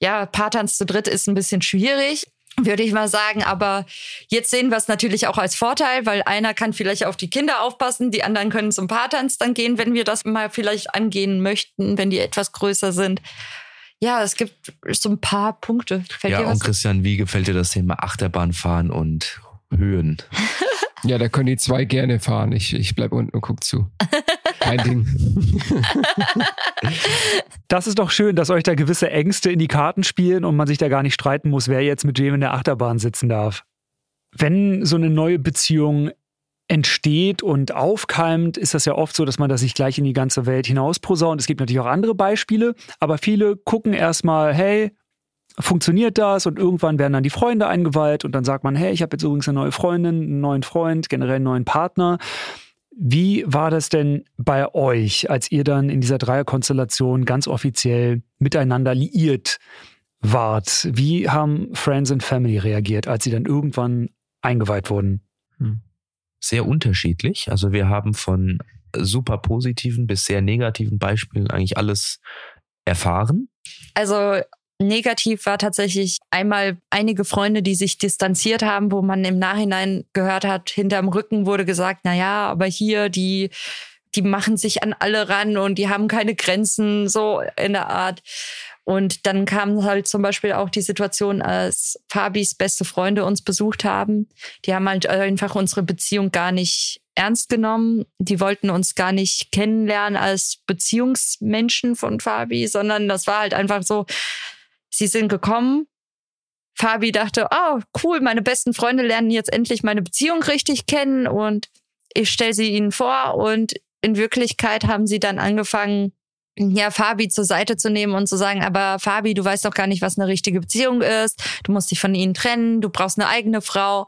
ja, Paartanz zu dritt ist ein bisschen schwierig. Würde ich mal sagen. Aber jetzt sehen wir es natürlich auch als Vorteil, weil einer kann vielleicht auf die Kinder aufpassen, die anderen können zum Paartanz dann gehen, wenn wir das mal vielleicht angehen möchten, wenn die etwas größer sind. Ja, es gibt so ein paar Punkte. Fällt ja, und Christian, wie gefällt dir das Thema Achterbahnfahren und Höhen? ja, da können die zwei gerne fahren. Ich, ich bleib unten und guck zu. Kein Ding. Das ist doch schön, dass euch da gewisse Ängste in die Karten spielen und man sich da gar nicht streiten muss, wer jetzt mit wem in der Achterbahn sitzen darf. Wenn so eine neue Beziehung entsteht und aufkeimt, ist das ja oft so, dass man das sich gleich in die ganze Welt hinaus posaunt. Es gibt natürlich auch andere Beispiele, aber viele gucken erstmal, hey, funktioniert das? Und irgendwann werden dann die Freunde eingeweiht und dann sagt man, hey, ich habe jetzt übrigens eine neue Freundin, einen neuen Freund, generell einen neuen Partner. Wie war das denn bei euch, als ihr dann in dieser Dreierkonstellation ganz offiziell miteinander liiert wart? Wie haben Friends and Family reagiert, als sie dann irgendwann eingeweiht wurden? Hm. Sehr unterschiedlich. Also wir haben von super positiven bis sehr negativen Beispielen eigentlich alles erfahren. Also Negativ war tatsächlich einmal einige Freunde, die sich distanziert haben, wo man im Nachhinein gehört hat, hinterm Rücken wurde gesagt, na ja, aber hier die die machen sich an alle ran und die haben keine Grenzen, so in der Art. Und dann kam halt zum Beispiel auch die Situation, als Fabis beste Freunde uns besucht haben. Die haben halt einfach unsere Beziehung gar nicht ernst genommen. Die wollten uns gar nicht kennenlernen als Beziehungsmenschen von Fabi, sondern das war halt einfach so, Sie sind gekommen. Fabi dachte, oh, cool, meine besten Freunde lernen jetzt endlich meine Beziehung richtig kennen und ich stelle sie ihnen vor und in Wirklichkeit haben sie dann angefangen, ja, Fabi zur Seite zu nehmen und zu sagen, aber Fabi, du weißt doch gar nicht, was eine richtige Beziehung ist. Du musst dich von ihnen trennen. Du brauchst eine eigene Frau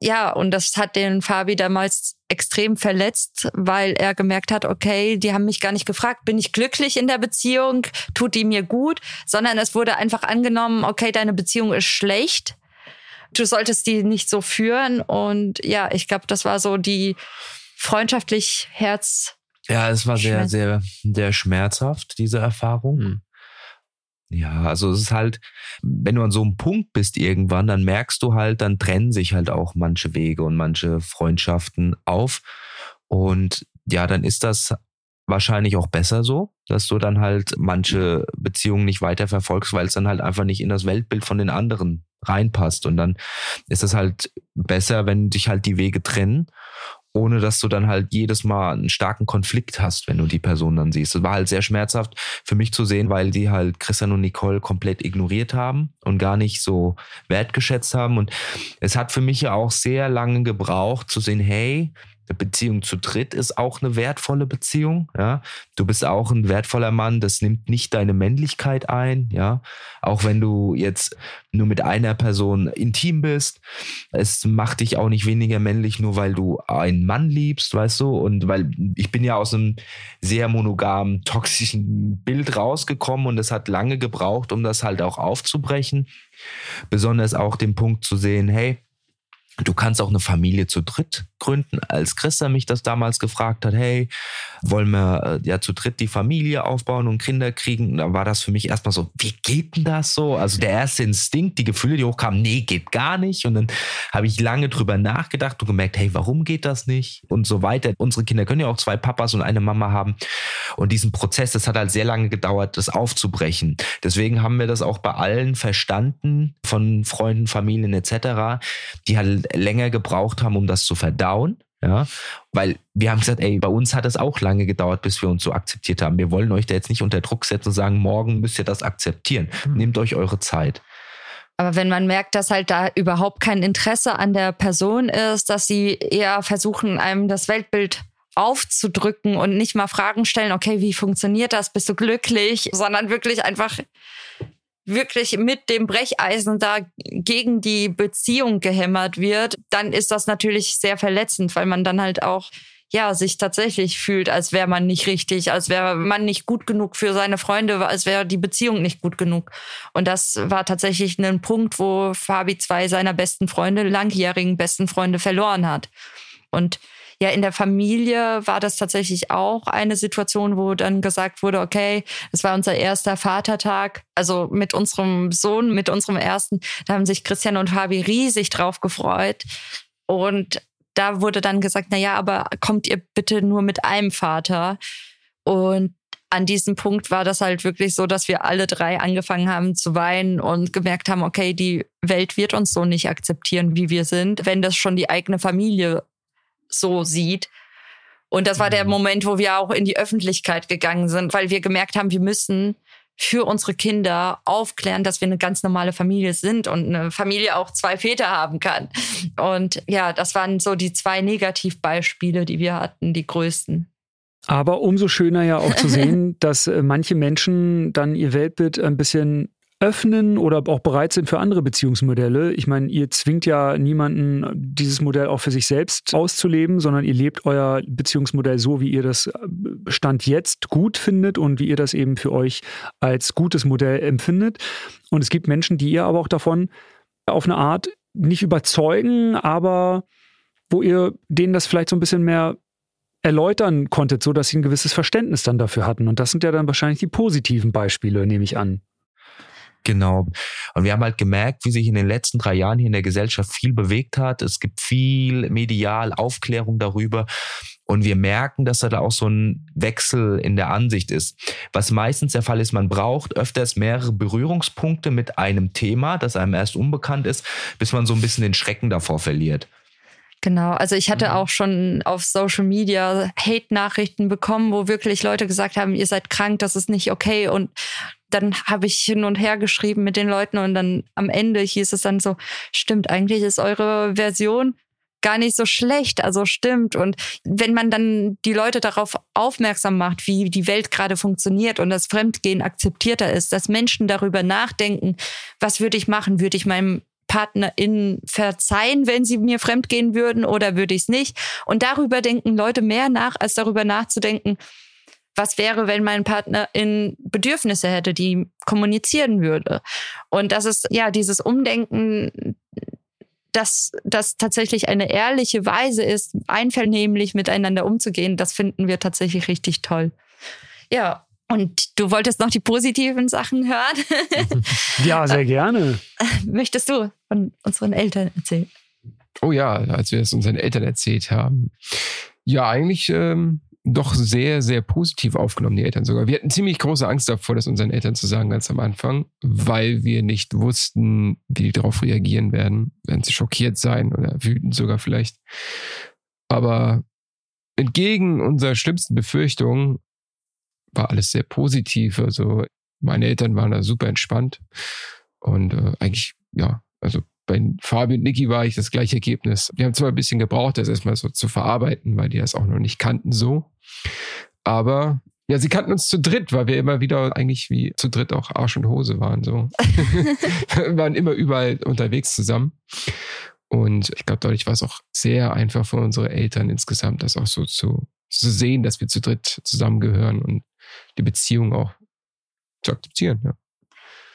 ja, und das hat den Fabi damals extrem verletzt, weil er gemerkt hat, okay, die haben mich gar nicht gefragt, bin ich glücklich in der Beziehung, tut die mir gut, sondern es wurde einfach angenommen, okay, deine Beziehung ist schlecht, du solltest die nicht so führen. Und ja, ich glaube, das war so die freundschaftlich Herz. Ja, es war sehr, sehr, sehr schmerzhaft, diese Erfahrung. Hm. Ja, also es ist halt, wenn du an so einem Punkt bist irgendwann, dann merkst du halt, dann trennen sich halt auch manche Wege und manche Freundschaften auf. Und ja, dann ist das wahrscheinlich auch besser so, dass du dann halt manche Beziehungen nicht weiter verfolgst, weil es dann halt einfach nicht in das Weltbild von den anderen reinpasst. Und dann ist es halt besser, wenn sich halt die Wege trennen ohne dass du dann halt jedes Mal einen starken Konflikt hast, wenn du die Person dann siehst. Es war halt sehr schmerzhaft für mich zu sehen, weil die halt Christian und Nicole komplett ignoriert haben und gar nicht so wertgeschätzt haben. Und es hat für mich ja auch sehr lange gebraucht zu sehen, hey, eine Beziehung zu dritt ist auch eine wertvolle Beziehung, ja. Du bist auch ein wertvoller Mann, das nimmt nicht deine Männlichkeit ein, ja. Auch wenn du jetzt nur mit einer Person intim bist, es macht dich auch nicht weniger männlich, nur weil du einen Mann liebst, weißt du, und weil ich bin ja aus einem sehr monogamen, toxischen Bild rausgekommen und es hat lange gebraucht, um das halt auch aufzubrechen. Besonders auch den Punkt zu sehen, hey, Du kannst auch eine Familie zu dritt gründen. Als Christa mich das damals gefragt hat, hey, wollen wir äh, ja zu dritt die Familie aufbauen und Kinder kriegen, da war das für mich erstmal so, wie geht denn das so? Also der erste Instinkt, die Gefühle, die hochkamen, nee, geht gar nicht. Und dann habe ich lange drüber nachgedacht und gemerkt, hey, warum geht das nicht? Und so weiter. Unsere Kinder können ja auch zwei Papas und eine Mama haben. Und diesen Prozess, das hat halt sehr lange gedauert, das aufzubrechen. Deswegen haben wir das auch bei allen verstanden, von Freunden, Familien etc., die halt länger gebraucht haben, um das zu verdauen. Ja, weil wir haben gesagt, ey, bei uns hat es auch lange gedauert, bis wir uns so akzeptiert haben. Wir wollen euch da jetzt nicht unter Druck setzen und sagen, morgen müsst ihr das akzeptieren. Mhm. Nehmt euch eure Zeit. Aber wenn man merkt, dass halt da überhaupt kein Interesse an der Person ist, dass sie eher versuchen, einem das Weltbild aufzudrücken und nicht mal Fragen stellen, okay, wie funktioniert das? Bist du glücklich? Sondern wirklich einfach wirklich mit dem Brecheisen da gegen die Beziehung gehämmert wird, dann ist das natürlich sehr verletzend, weil man dann halt auch ja, sich tatsächlich fühlt, als wäre man nicht richtig, als wäre man nicht gut genug für seine Freunde, als wäre die Beziehung nicht gut genug. Und das war tatsächlich ein Punkt, wo Fabi zwei seiner besten Freunde, langjährigen besten Freunde verloren hat. Und ja, in der Familie war das tatsächlich auch eine Situation, wo dann gesagt wurde, okay, es war unser erster Vatertag, also mit unserem Sohn, mit unserem ersten, da haben sich Christian und Fabi riesig drauf gefreut. Und da wurde dann gesagt, na ja, aber kommt ihr bitte nur mit einem Vater? Und an diesem Punkt war das halt wirklich so, dass wir alle drei angefangen haben zu weinen und gemerkt haben, okay, die Welt wird uns so nicht akzeptieren, wie wir sind, wenn das schon die eigene Familie so sieht. Und das war der mhm. Moment, wo wir auch in die Öffentlichkeit gegangen sind, weil wir gemerkt haben, wir müssen für unsere Kinder aufklären, dass wir eine ganz normale Familie sind und eine Familie auch zwei Väter haben kann. Und ja, das waren so die zwei Negativbeispiele, die wir hatten, die größten. Aber umso schöner ja auch zu sehen, dass äh, manche Menschen dann ihr Weltbild ein bisschen öffnen oder auch bereit sind für andere Beziehungsmodelle. Ich meine, ihr zwingt ja niemanden, dieses Modell auch für sich selbst auszuleben, sondern ihr lebt euer Beziehungsmodell so, wie ihr das äh, Stand jetzt gut findet und wie ihr das eben für euch als gutes Modell empfindet. Und es gibt Menschen, die ihr aber auch davon auf eine Art nicht überzeugen, aber wo ihr denen das vielleicht so ein bisschen mehr erläutern konntet, so dass sie ein gewisses Verständnis dann dafür hatten. Und das sind ja dann wahrscheinlich die positiven Beispiele, nehme ich an. Genau. Und wir haben halt gemerkt, wie sich in den letzten drei Jahren hier in der Gesellschaft viel bewegt hat. Es gibt viel medial Aufklärung darüber. Und wir merken, dass da auch so ein Wechsel in der Ansicht ist. Was meistens der Fall ist, man braucht öfters mehrere Berührungspunkte mit einem Thema, das einem erst unbekannt ist, bis man so ein bisschen den Schrecken davor verliert. Genau, also ich hatte mhm. auch schon auf Social Media Hate-Nachrichten bekommen, wo wirklich Leute gesagt haben, ihr seid krank, das ist nicht okay. Und dann habe ich hin und her geschrieben mit den Leuten und dann am Ende hieß es dann so, stimmt, eigentlich ist eure Version gar nicht so schlecht, also stimmt. Und wenn man dann die Leute darauf aufmerksam macht, wie die Welt gerade funktioniert und das Fremdgehen akzeptierter ist, dass Menschen darüber nachdenken, was würde ich machen? Würde ich meinem PartnerInnen verzeihen, wenn sie mir fremdgehen würden oder würde ich es nicht? Und darüber denken Leute mehr nach, als darüber nachzudenken, was wäre, wenn mein Partner in Bedürfnisse hätte, die kommunizieren würde. Und das ist ja dieses Umdenken, dass das tatsächlich eine ehrliche Weise ist, einvernehmlich miteinander umzugehen, das finden wir tatsächlich richtig toll. Ja, und du wolltest noch die positiven Sachen hören? ja, sehr gerne. Möchtest du von unseren Eltern erzählen? Oh ja, als wir es unseren Eltern erzählt haben. Ja, eigentlich ähm, doch sehr, sehr positiv aufgenommen, die Eltern sogar. Wir hatten ziemlich große Angst davor, das unseren Eltern zu sagen, ganz am Anfang, weil wir nicht wussten, wie die darauf reagieren werden. Werden sie schockiert sein oder wütend sogar vielleicht. Aber entgegen unserer schlimmsten Befürchtungen war alles sehr positiv. Also meine Eltern waren da super entspannt. Und äh, eigentlich, ja, also bei Fabi und Niki war ich das gleiche Ergebnis. Wir haben zwar ein bisschen gebraucht, das erstmal so zu verarbeiten, weil die das auch noch nicht kannten so. Aber ja, sie kannten uns zu dritt, weil wir immer wieder eigentlich wie zu dritt auch Arsch und Hose waren. So. wir waren immer überall unterwegs zusammen. Und ich glaube, dadurch war es auch sehr einfach für unsere Eltern insgesamt, das auch so zu, zu sehen, dass wir zu dritt zusammengehören und die Beziehung auch zu akzeptieren. Ja.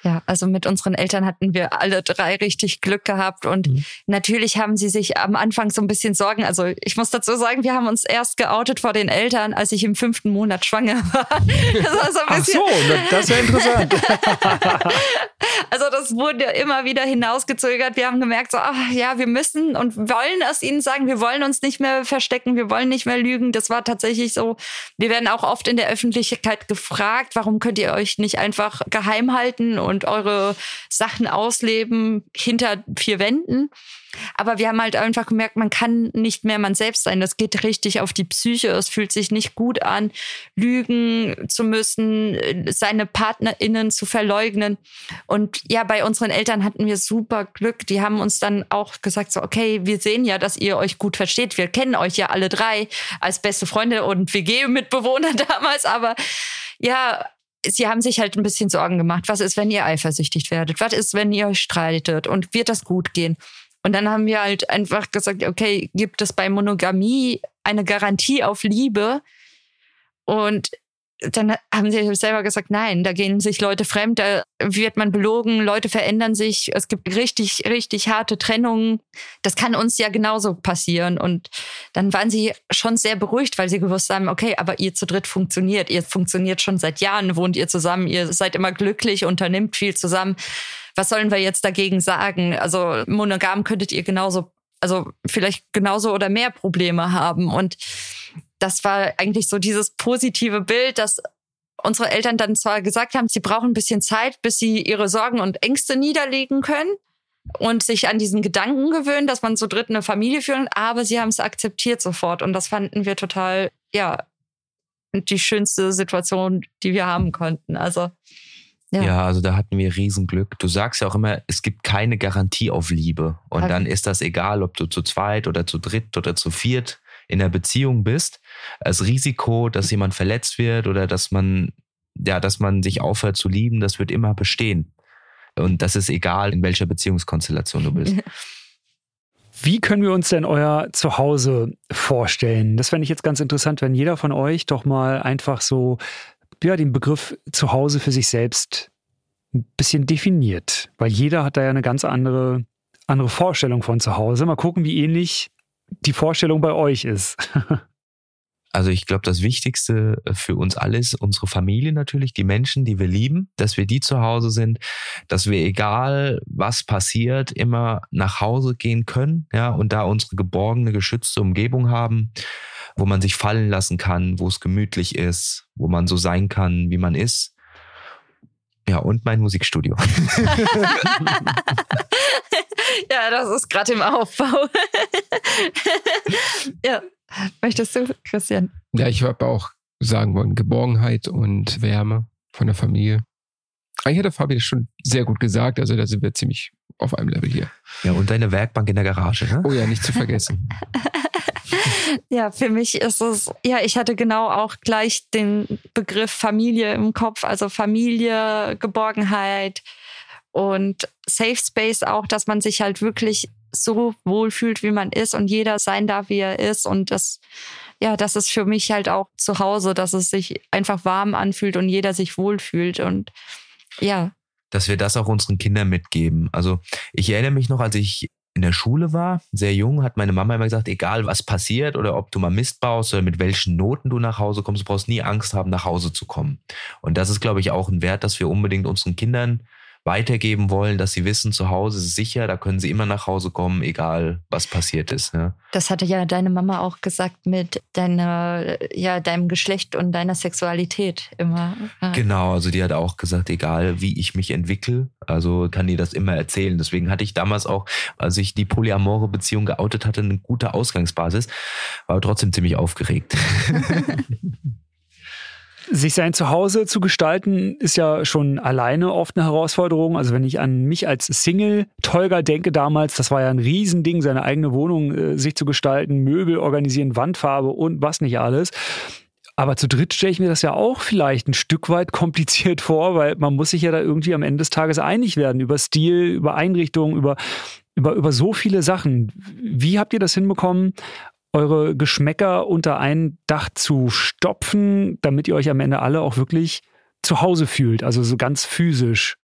Ja, also mit unseren Eltern hatten wir alle drei richtig Glück gehabt und mhm. natürlich haben sie sich am Anfang so ein bisschen Sorgen. Also ich muss dazu sagen, wir haben uns erst geoutet vor den Eltern, als ich im fünften Monat schwanger war. Das war so ein bisschen Ach so, das wäre interessant. also das wurde immer wieder hinausgezögert. Wir haben gemerkt, so, ach, ja, wir müssen und wollen es ihnen sagen. Wir wollen uns nicht mehr verstecken, wir wollen nicht mehr lügen. Das war tatsächlich so. Wir werden auch oft in der Öffentlichkeit gefragt, warum könnt ihr euch nicht einfach geheim halten und eure Sachen ausleben hinter vier Wänden. Aber wir haben halt einfach gemerkt, man kann nicht mehr man selbst sein. Das geht richtig auf die Psyche. Es fühlt sich nicht gut an, lügen zu müssen, seine PartnerInnen zu verleugnen. Und ja, bei unseren Eltern hatten wir super Glück. Die haben uns dann auch gesagt, so, okay, wir sehen ja, dass ihr euch gut versteht. Wir kennen euch ja alle drei als beste Freunde und WG-Mitbewohner damals. Aber ja, sie haben sich halt ein bisschen Sorgen gemacht. Was ist, wenn ihr eifersüchtig werdet? Was ist, wenn ihr euch streitet? Und wird das gut gehen? Und dann haben wir halt einfach gesagt, okay, gibt es bei Monogamie eine Garantie auf Liebe? Und dann haben sie selber gesagt, nein, da gehen sich Leute fremd, da wird man belogen, Leute verändern sich, es gibt richtig, richtig harte Trennungen. Das kann uns ja genauso passieren. Und dann waren sie schon sehr beruhigt, weil sie gewusst haben, okay, aber ihr zu dritt funktioniert, ihr funktioniert schon seit Jahren, wohnt ihr zusammen, ihr seid immer glücklich, unternimmt viel zusammen. Was sollen wir jetzt dagegen sagen? Also monogam könntet ihr genauso, also vielleicht genauso oder mehr Probleme haben. Und das war eigentlich so dieses positive Bild, dass unsere Eltern dann zwar gesagt haben, sie brauchen ein bisschen Zeit, bis sie ihre Sorgen und Ängste niederlegen können und sich an diesen Gedanken gewöhnen, dass man zu dritt eine Familie führen, aber sie haben es akzeptiert sofort und das fanden wir total, ja, die schönste Situation, die wir haben konnten. Also ja. ja. also da hatten wir Riesenglück. Du sagst ja auch immer, es gibt keine Garantie auf Liebe. Und okay. dann ist das egal, ob du zu zweit oder zu dritt oder zu viert in der Beziehung bist, das Risiko, dass jemand verletzt wird oder dass man, ja, dass man sich aufhört zu lieben, das wird immer bestehen. Und das ist egal, in welcher Beziehungskonstellation du bist. Wie können wir uns denn euer Zuhause vorstellen? Das fände ich jetzt ganz interessant, wenn jeder von euch doch mal einfach so ja, den Begriff Zuhause für sich selbst ein bisschen definiert. Weil jeder hat da ja eine ganz andere, andere Vorstellung von Zuhause. Mal gucken, wie ähnlich die Vorstellung bei euch ist. Also ich glaube, das Wichtigste für uns alle ist unsere Familie natürlich, die Menschen, die wir lieben, dass wir die zu Hause sind, dass wir egal was passiert, immer nach Hause gehen können, ja, und da unsere geborgene, geschützte Umgebung haben, wo man sich fallen lassen kann, wo es gemütlich ist, wo man so sein kann, wie man ist. Ja, und mein Musikstudio. ja, das ist gerade im Aufbau. ja, möchtest du, Christian? Ja, ich habe auch sagen wollen, Geborgenheit und Wärme von der Familie. Eigentlich hat der Fabi das schon sehr gut gesagt, also da sind wir ziemlich auf einem Level hier. Ja, und deine Werkbank in der Garage, ne? Oh ja, nicht zu vergessen. ja, für mich ist es, ja, ich hatte genau auch gleich den Begriff Familie im Kopf, also Familie, Geborgenheit, und Safe Space auch, dass man sich halt wirklich so wohlfühlt, wie man ist und jeder sein darf, wie er ist. Und das, ja, das ist für mich halt auch zu Hause, dass es sich einfach warm anfühlt und jeder sich wohlfühlt. Und ja. Dass wir das auch unseren Kindern mitgeben. Also ich erinnere mich noch, als ich in der Schule war, sehr jung, hat meine Mama immer gesagt, egal was passiert oder ob du mal Mist baust oder mit welchen Noten du nach Hause kommst, du brauchst nie Angst haben, nach Hause zu kommen. Und das ist, glaube ich, auch ein Wert, dass wir unbedingt unseren Kindern weitergeben wollen, dass sie wissen, zu Hause ist sicher, da können sie immer nach Hause kommen, egal was passiert ist. Ja. Das hatte ja deine Mama auch gesagt mit deiner, ja, deinem Geschlecht und deiner Sexualität immer. Genau, also die hat auch gesagt, egal wie ich mich entwickle, also kann die das immer erzählen. Deswegen hatte ich damals auch, als ich die polyamore Beziehung geoutet hatte, eine gute Ausgangsbasis, war aber trotzdem ziemlich aufgeregt. Sich sein Zuhause zu gestalten, ist ja schon alleine oft eine Herausforderung. Also wenn ich an mich als Single-Tolga denke damals, das war ja ein Riesending, seine eigene Wohnung äh, sich zu gestalten, Möbel organisieren, Wandfarbe und was nicht alles. Aber zu dritt stelle ich mir das ja auch vielleicht ein Stück weit kompliziert vor, weil man muss sich ja da irgendwie am Ende des Tages einig werden über Stil, über Einrichtung, über, über, über so viele Sachen. Wie habt ihr das hinbekommen, eure Geschmäcker unter ein Dach zu stopfen, damit ihr euch am Ende alle auch wirklich zu Hause fühlt, also so ganz physisch.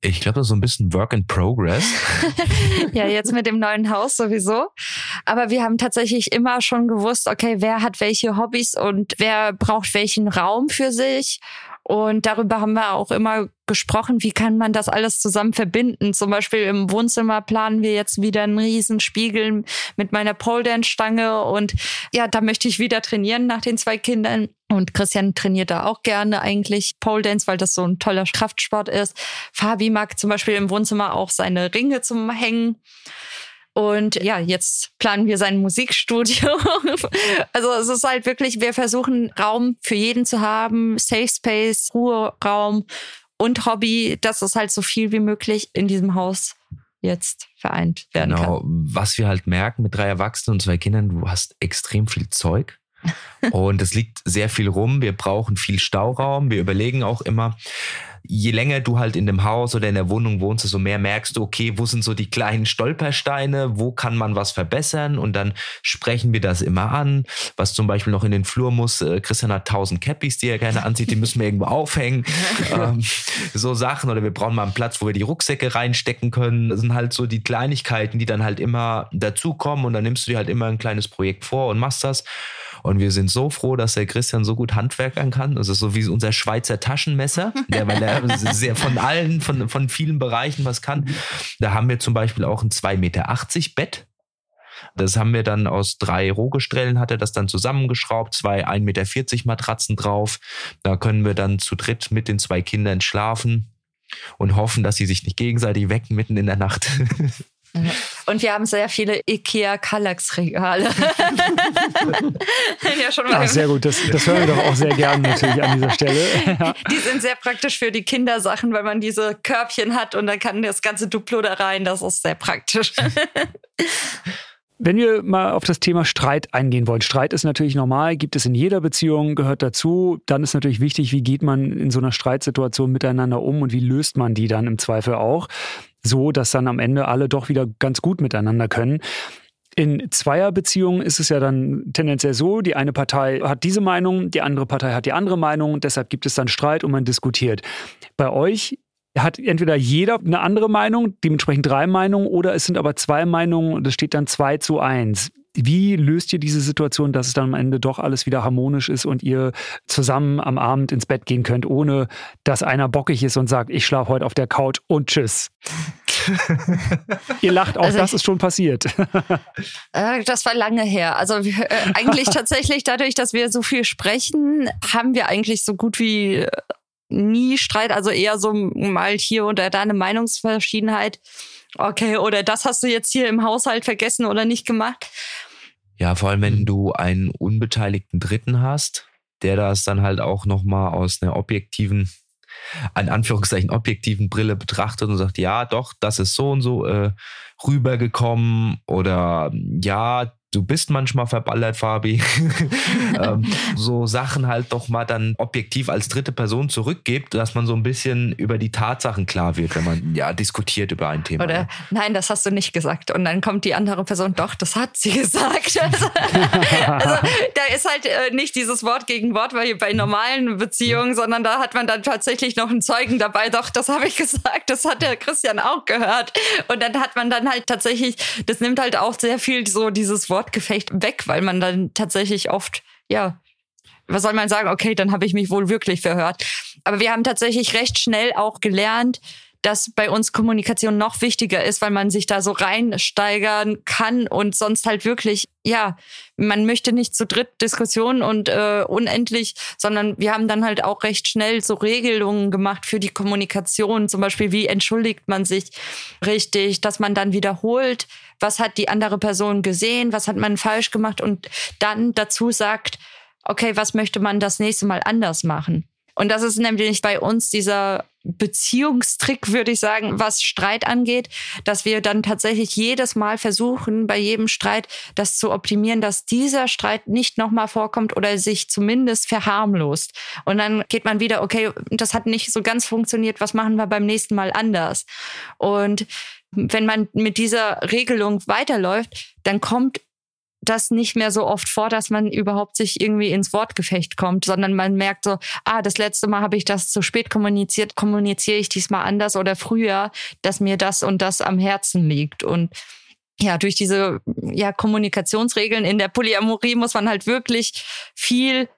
Ich glaube, das ist so ein bisschen Work in Progress. ja, jetzt mit dem neuen Haus sowieso. Aber wir haben tatsächlich immer schon gewusst, okay, wer hat welche Hobbys und wer braucht welchen Raum für sich. Und darüber haben wir auch immer gesprochen, wie kann man das alles zusammen verbinden. Zum Beispiel im Wohnzimmer planen wir jetzt wieder einen riesen Spiegel mit meiner Pole Dance Stange und ja, da möchte ich wieder trainieren nach den zwei Kindern. Und Christian trainiert da auch gerne eigentlich Pole Dance, weil das so ein toller Kraftsport ist. Fabi mag zum Beispiel im Wohnzimmer auch seine Ringe zum Hängen. Und ja, jetzt planen wir sein Musikstudio. also es ist halt wirklich, wir versuchen Raum für jeden zu haben, Safe Space, Ruheraum und Hobby, dass es halt so viel wie möglich in diesem Haus jetzt vereint werden genau. kann. Was wir halt merken mit drei Erwachsenen und zwei Kindern, du hast extrem viel Zeug. und es liegt sehr viel rum. Wir brauchen viel Stauraum. Wir überlegen auch immer, je länger du halt in dem Haus oder in der Wohnung wohnst, desto mehr merkst du, okay, wo sind so die kleinen Stolpersteine, wo kann man was verbessern und dann sprechen wir das immer an, was zum Beispiel noch in den Flur muss. Äh, Christian hat tausend Cappies, die er gerne anzieht, die müssen wir irgendwo aufhängen. ähm, so Sachen oder wir brauchen mal einen Platz, wo wir die Rucksäcke reinstecken können. Das sind halt so die Kleinigkeiten, die dann halt immer dazukommen und dann nimmst du dir halt immer ein kleines Projekt vor und machst das. Und wir sind so froh, dass der Christian so gut handwerkern kann. Das ist so wie unser Schweizer Taschenmesser, der, weil er sehr von allen, von, von vielen Bereichen was kann. Da haben wir zum Beispiel auch ein 2,80 Meter Bett. Das haben wir dann aus drei Rohgestrellen, hat er das dann zusammengeschraubt, zwei 1,40 Meter Matratzen drauf. Da können wir dann zu dritt mit den zwei Kindern schlafen und hoffen, dass sie sich nicht gegenseitig wecken mitten in der Nacht. Und wir haben sehr viele IKEA Kallax-Regale. ja, schon mal. Ach, sehr gut, das, das hören wir doch auch sehr gerne natürlich an dieser Stelle. Ja. Die sind sehr praktisch für die Kindersachen, weil man diese Körbchen hat und dann kann das ganze Duplo da rein. Das ist sehr praktisch. Wenn wir mal auf das Thema Streit eingehen wollen. Streit ist natürlich normal, gibt es in jeder Beziehung, gehört dazu. Dann ist natürlich wichtig, wie geht man in so einer Streitsituation miteinander um und wie löst man die dann im Zweifel auch, so dass dann am Ende alle doch wieder ganz gut miteinander können. In Zweierbeziehungen ist es ja dann tendenziell so, die eine Partei hat diese Meinung, die andere Partei hat die andere Meinung, deshalb gibt es dann Streit und man diskutiert. Bei euch hat entweder jeder eine andere Meinung, dementsprechend drei Meinungen, oder es sind aber zwei Meinungen und es steht dann zwei zu eins. Wie löst ihr diese Situation, dass es dann am Ende doch alles wieder harmonisch ist und ihr zusammen am Abend ins Bett gehen könnt, ohne dass einer bockig ist und sagt, ich schlafe heute auf der Couch und tschüss? ihr lacht auch, also das ist schon passiert. Äh, das war lange her. Also äh, eigentlich tatsächlich dadurch, dass wir so viel sprechen, haben wir eigentlich so gut wie nie Streit, also eher so mal hier oder da eine Meinungsverschiedenheit. Okay, oder das hast du jetzt hier im Haushalt vergessen oder nicht gemacht. Ja, vor allem wenn du einen unbeteiligten Dritten hast, der das dann halt auch nochmal aus einer objektiven, an Anführungszeichen objektiven Brille betrachtet und sagt, ja, doch, das ist so und so äh, rübergekommen oder ja, du bist manchmal verballert, Fabi. ähm, so Sachen halt doch mal dann objektiv als dritte Person zurückgibt, dass man so ein bisschen über die Tatsachen klar wird, wenn man ja diskutiert über ein Thema. Oder ne? nein, das hast du nicht gesagt. Und dann kommt die andere Person, doch, das hat sie gesagt. also, also da ist halt äh, nicht dieses Wort gegen Wort weil bei normalen Beziehungen, sondern da hat man dann tatsächlich noch einen Zeugen dabei. Doch, das habe ich gesagt, das hat der Christian auch gehört. Und dann hat man dann halt tatsächlich, das nimmt halt auch sehr viel so dieses Wort Wortgefecht weg, weil man dann tatsächlich oft, ja, was soll man sagen? Okay, dann habe ich mich wohl wirklich verhört. Aber wir haben tatsächlich recht schnell auch gelernt, dass bei uns Kommunikation noch wichtiger ist, weil man sich da so reinsteigern kann und sonst halt wirklich, ja, man möchte nicht zu dritt Diskussionen und äh, unendlich, sondern wir haben dann halt auch recht schnell so Regelungen gemacht für die Kommunikation, zum Beispiel wie entschuldigt man sich richtig, dass man dann wiederholt, was hat die andere Person gesehen, was hat man falsch gemacht und dann dazu sagt, okay, was möchte man das nächste Mal anders machen? Und das ist nämlich bei uns dieser Beziehungstrick, würde ich sagen, was Streit angeht, dass wir dann tatsächlich jedes Mal versuchen, bei jedem Streit das zu optimieren, dass dieser Streit nicht nochmal vorkommt oder sich zumindest verharmlost. Und dann geht man wieder, okay, das hat nicht so ganz funktioniert, was machen wir beim nächsten Mal anders? Und wenn man mit dieser Regelung weiterläuft, dann kommt das nicht mehr so oft vor, dass man überhaupt sich irgendwie ins Wortgefecht kommt, sondern man merkt so, ah, das letzte Mal habe ich das zu spät kommuniziert, kommuniziere ich diesmal anders oder früher, dass mir das und das am Herzen liegt. Und ja, durch diese ja, Kommunikationsregeln in der Polyamorie muss man halt wirklich viel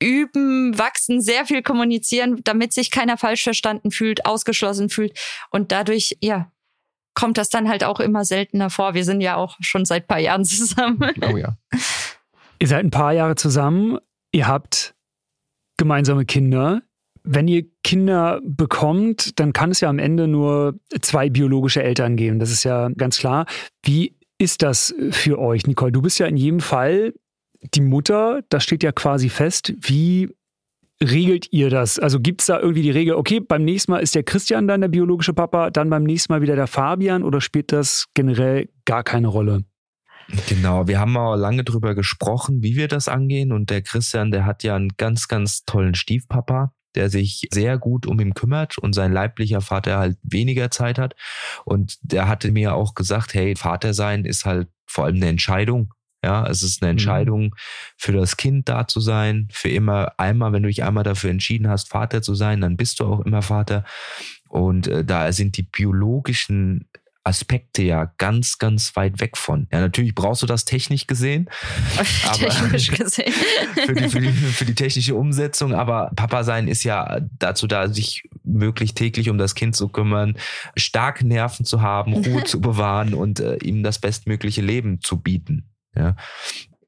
üben, wachsen, sehr viel kommunizieren, damit sich keiner falsch verstanden fühlt, ausgeschlossen fühlt und dadurch ja kommt das dann halt auch immer seltener vor. Wir sind ja auch schon seit ein paar Jahren zusammen. Oh ja. Ihr seid ein paar Jahre zusammen. Ihr habt gemeinsame Kinder. Wenn ihr Kinder bekommt, dann kann es ja am Ende nur zwei biologische Eltern geben. Das ist ja ganz klar. Wie ist das für euch, Nicole? Du bist ja in jedem Fall die Mutter. Das steht ja quasi fest. Wie regelt ihr das? Also gibt es da irgendwie die Regel, okay, beim nächsten Mal ist der Christian dann der biologische Papa, dann beim nächsten Mal wieder der Fabian oder spielt das generell gar keine Rolle? Genau, wir haben mal lange drüber gesprochen, wie wir das angehen. Und der Christian, der hat ja einen ganz, ganz tollen Stiefpapa. der sich sehr gut um ihn kümmert und sein leiblicher Vater halt weniger Zeit hat. Und der hatte mir auch gesagt, hey, Vater sein ist halt vor allem eine Entscheidung. Ja, es ist eine mhm. Entscheidung für das Kind da zu sein, für immer einmal, wenn du dich einmal dafür entschieden hast, Vater zu sein, dann bist du auch immer Vater. Und äh, da sind die biologischen Aspekte ja ganz, ganz weit weg von. Ja, natürlich brauchst du das technisch gesehen. technisch gesehen. für, die, für, die, für die technische Umsetzung. Aber Papa sein ist ja dazu da, sich möglich täglich um das Kind zu kümmern, starke Nerven zu haben, Ruhe zu bewahren und äh, ihm das bestmögliche Leben zu bieten. Ja.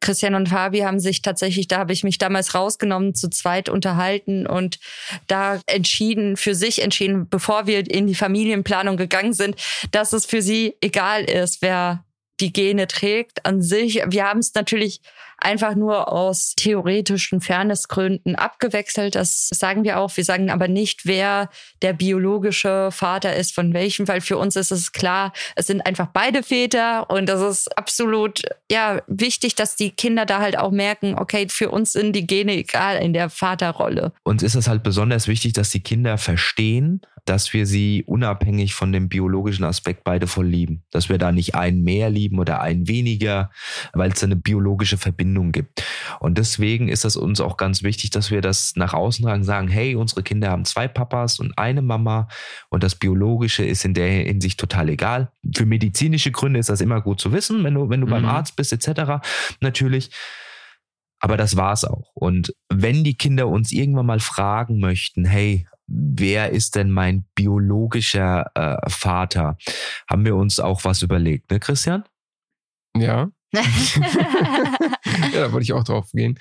Christian und Fabi haben sich tatsächlich, da habe ich mich damals rausgenommen, zu zweit unterhalten und da entschieden, für sich entschieden, bevor wir in die Familienplanung gegangen sind, dass es für sie egal ist, wer die Gene trägt an sich. Wir haben es natürlich einfach nur aus theoretischen Fairnessgründen abgewechselt. Das sagen wir auch. Wir sagen aber nicht, wer der biologische Vater ist von welchem, weil für uns ist es klar, es sind einfach beide Väter und das ist absolut ja wichtig, dass die Kinder da halt auch merken, okay, für uns sind die Gene egal in der Vaterrolle. Uns ist es halt besonders wichtig, dass die Kinder verstehen, dass wir sie unabhängig von dem biologischen Aspekt beide voll lieben. Dass wir da nicht einen mehr lieben oder einen weniger, weil es eine biologische Verbindung gibt. Und deswegen ist es uns auch ganz wichtig, dass wir das nach außen tragen, sagen, hey, unsere Kinder haben zwei Papas und eine Mama und das Biologische ist in der Hinsicht total egal. Für medizinische Gründe ist das immer gut zu wissen, wenn du, wenn du mhm. beim Arzt bist, etc. Natürlich. Aber das war's auch. Und wenn die Kinder uns irgendwann mal fragen möchten, hey, wer ist denn mein biologischer äh, Vater? Haben wir uns auch was überlegt, ne, Christian? Ja. ja, da wollte ich auch drauf gehen.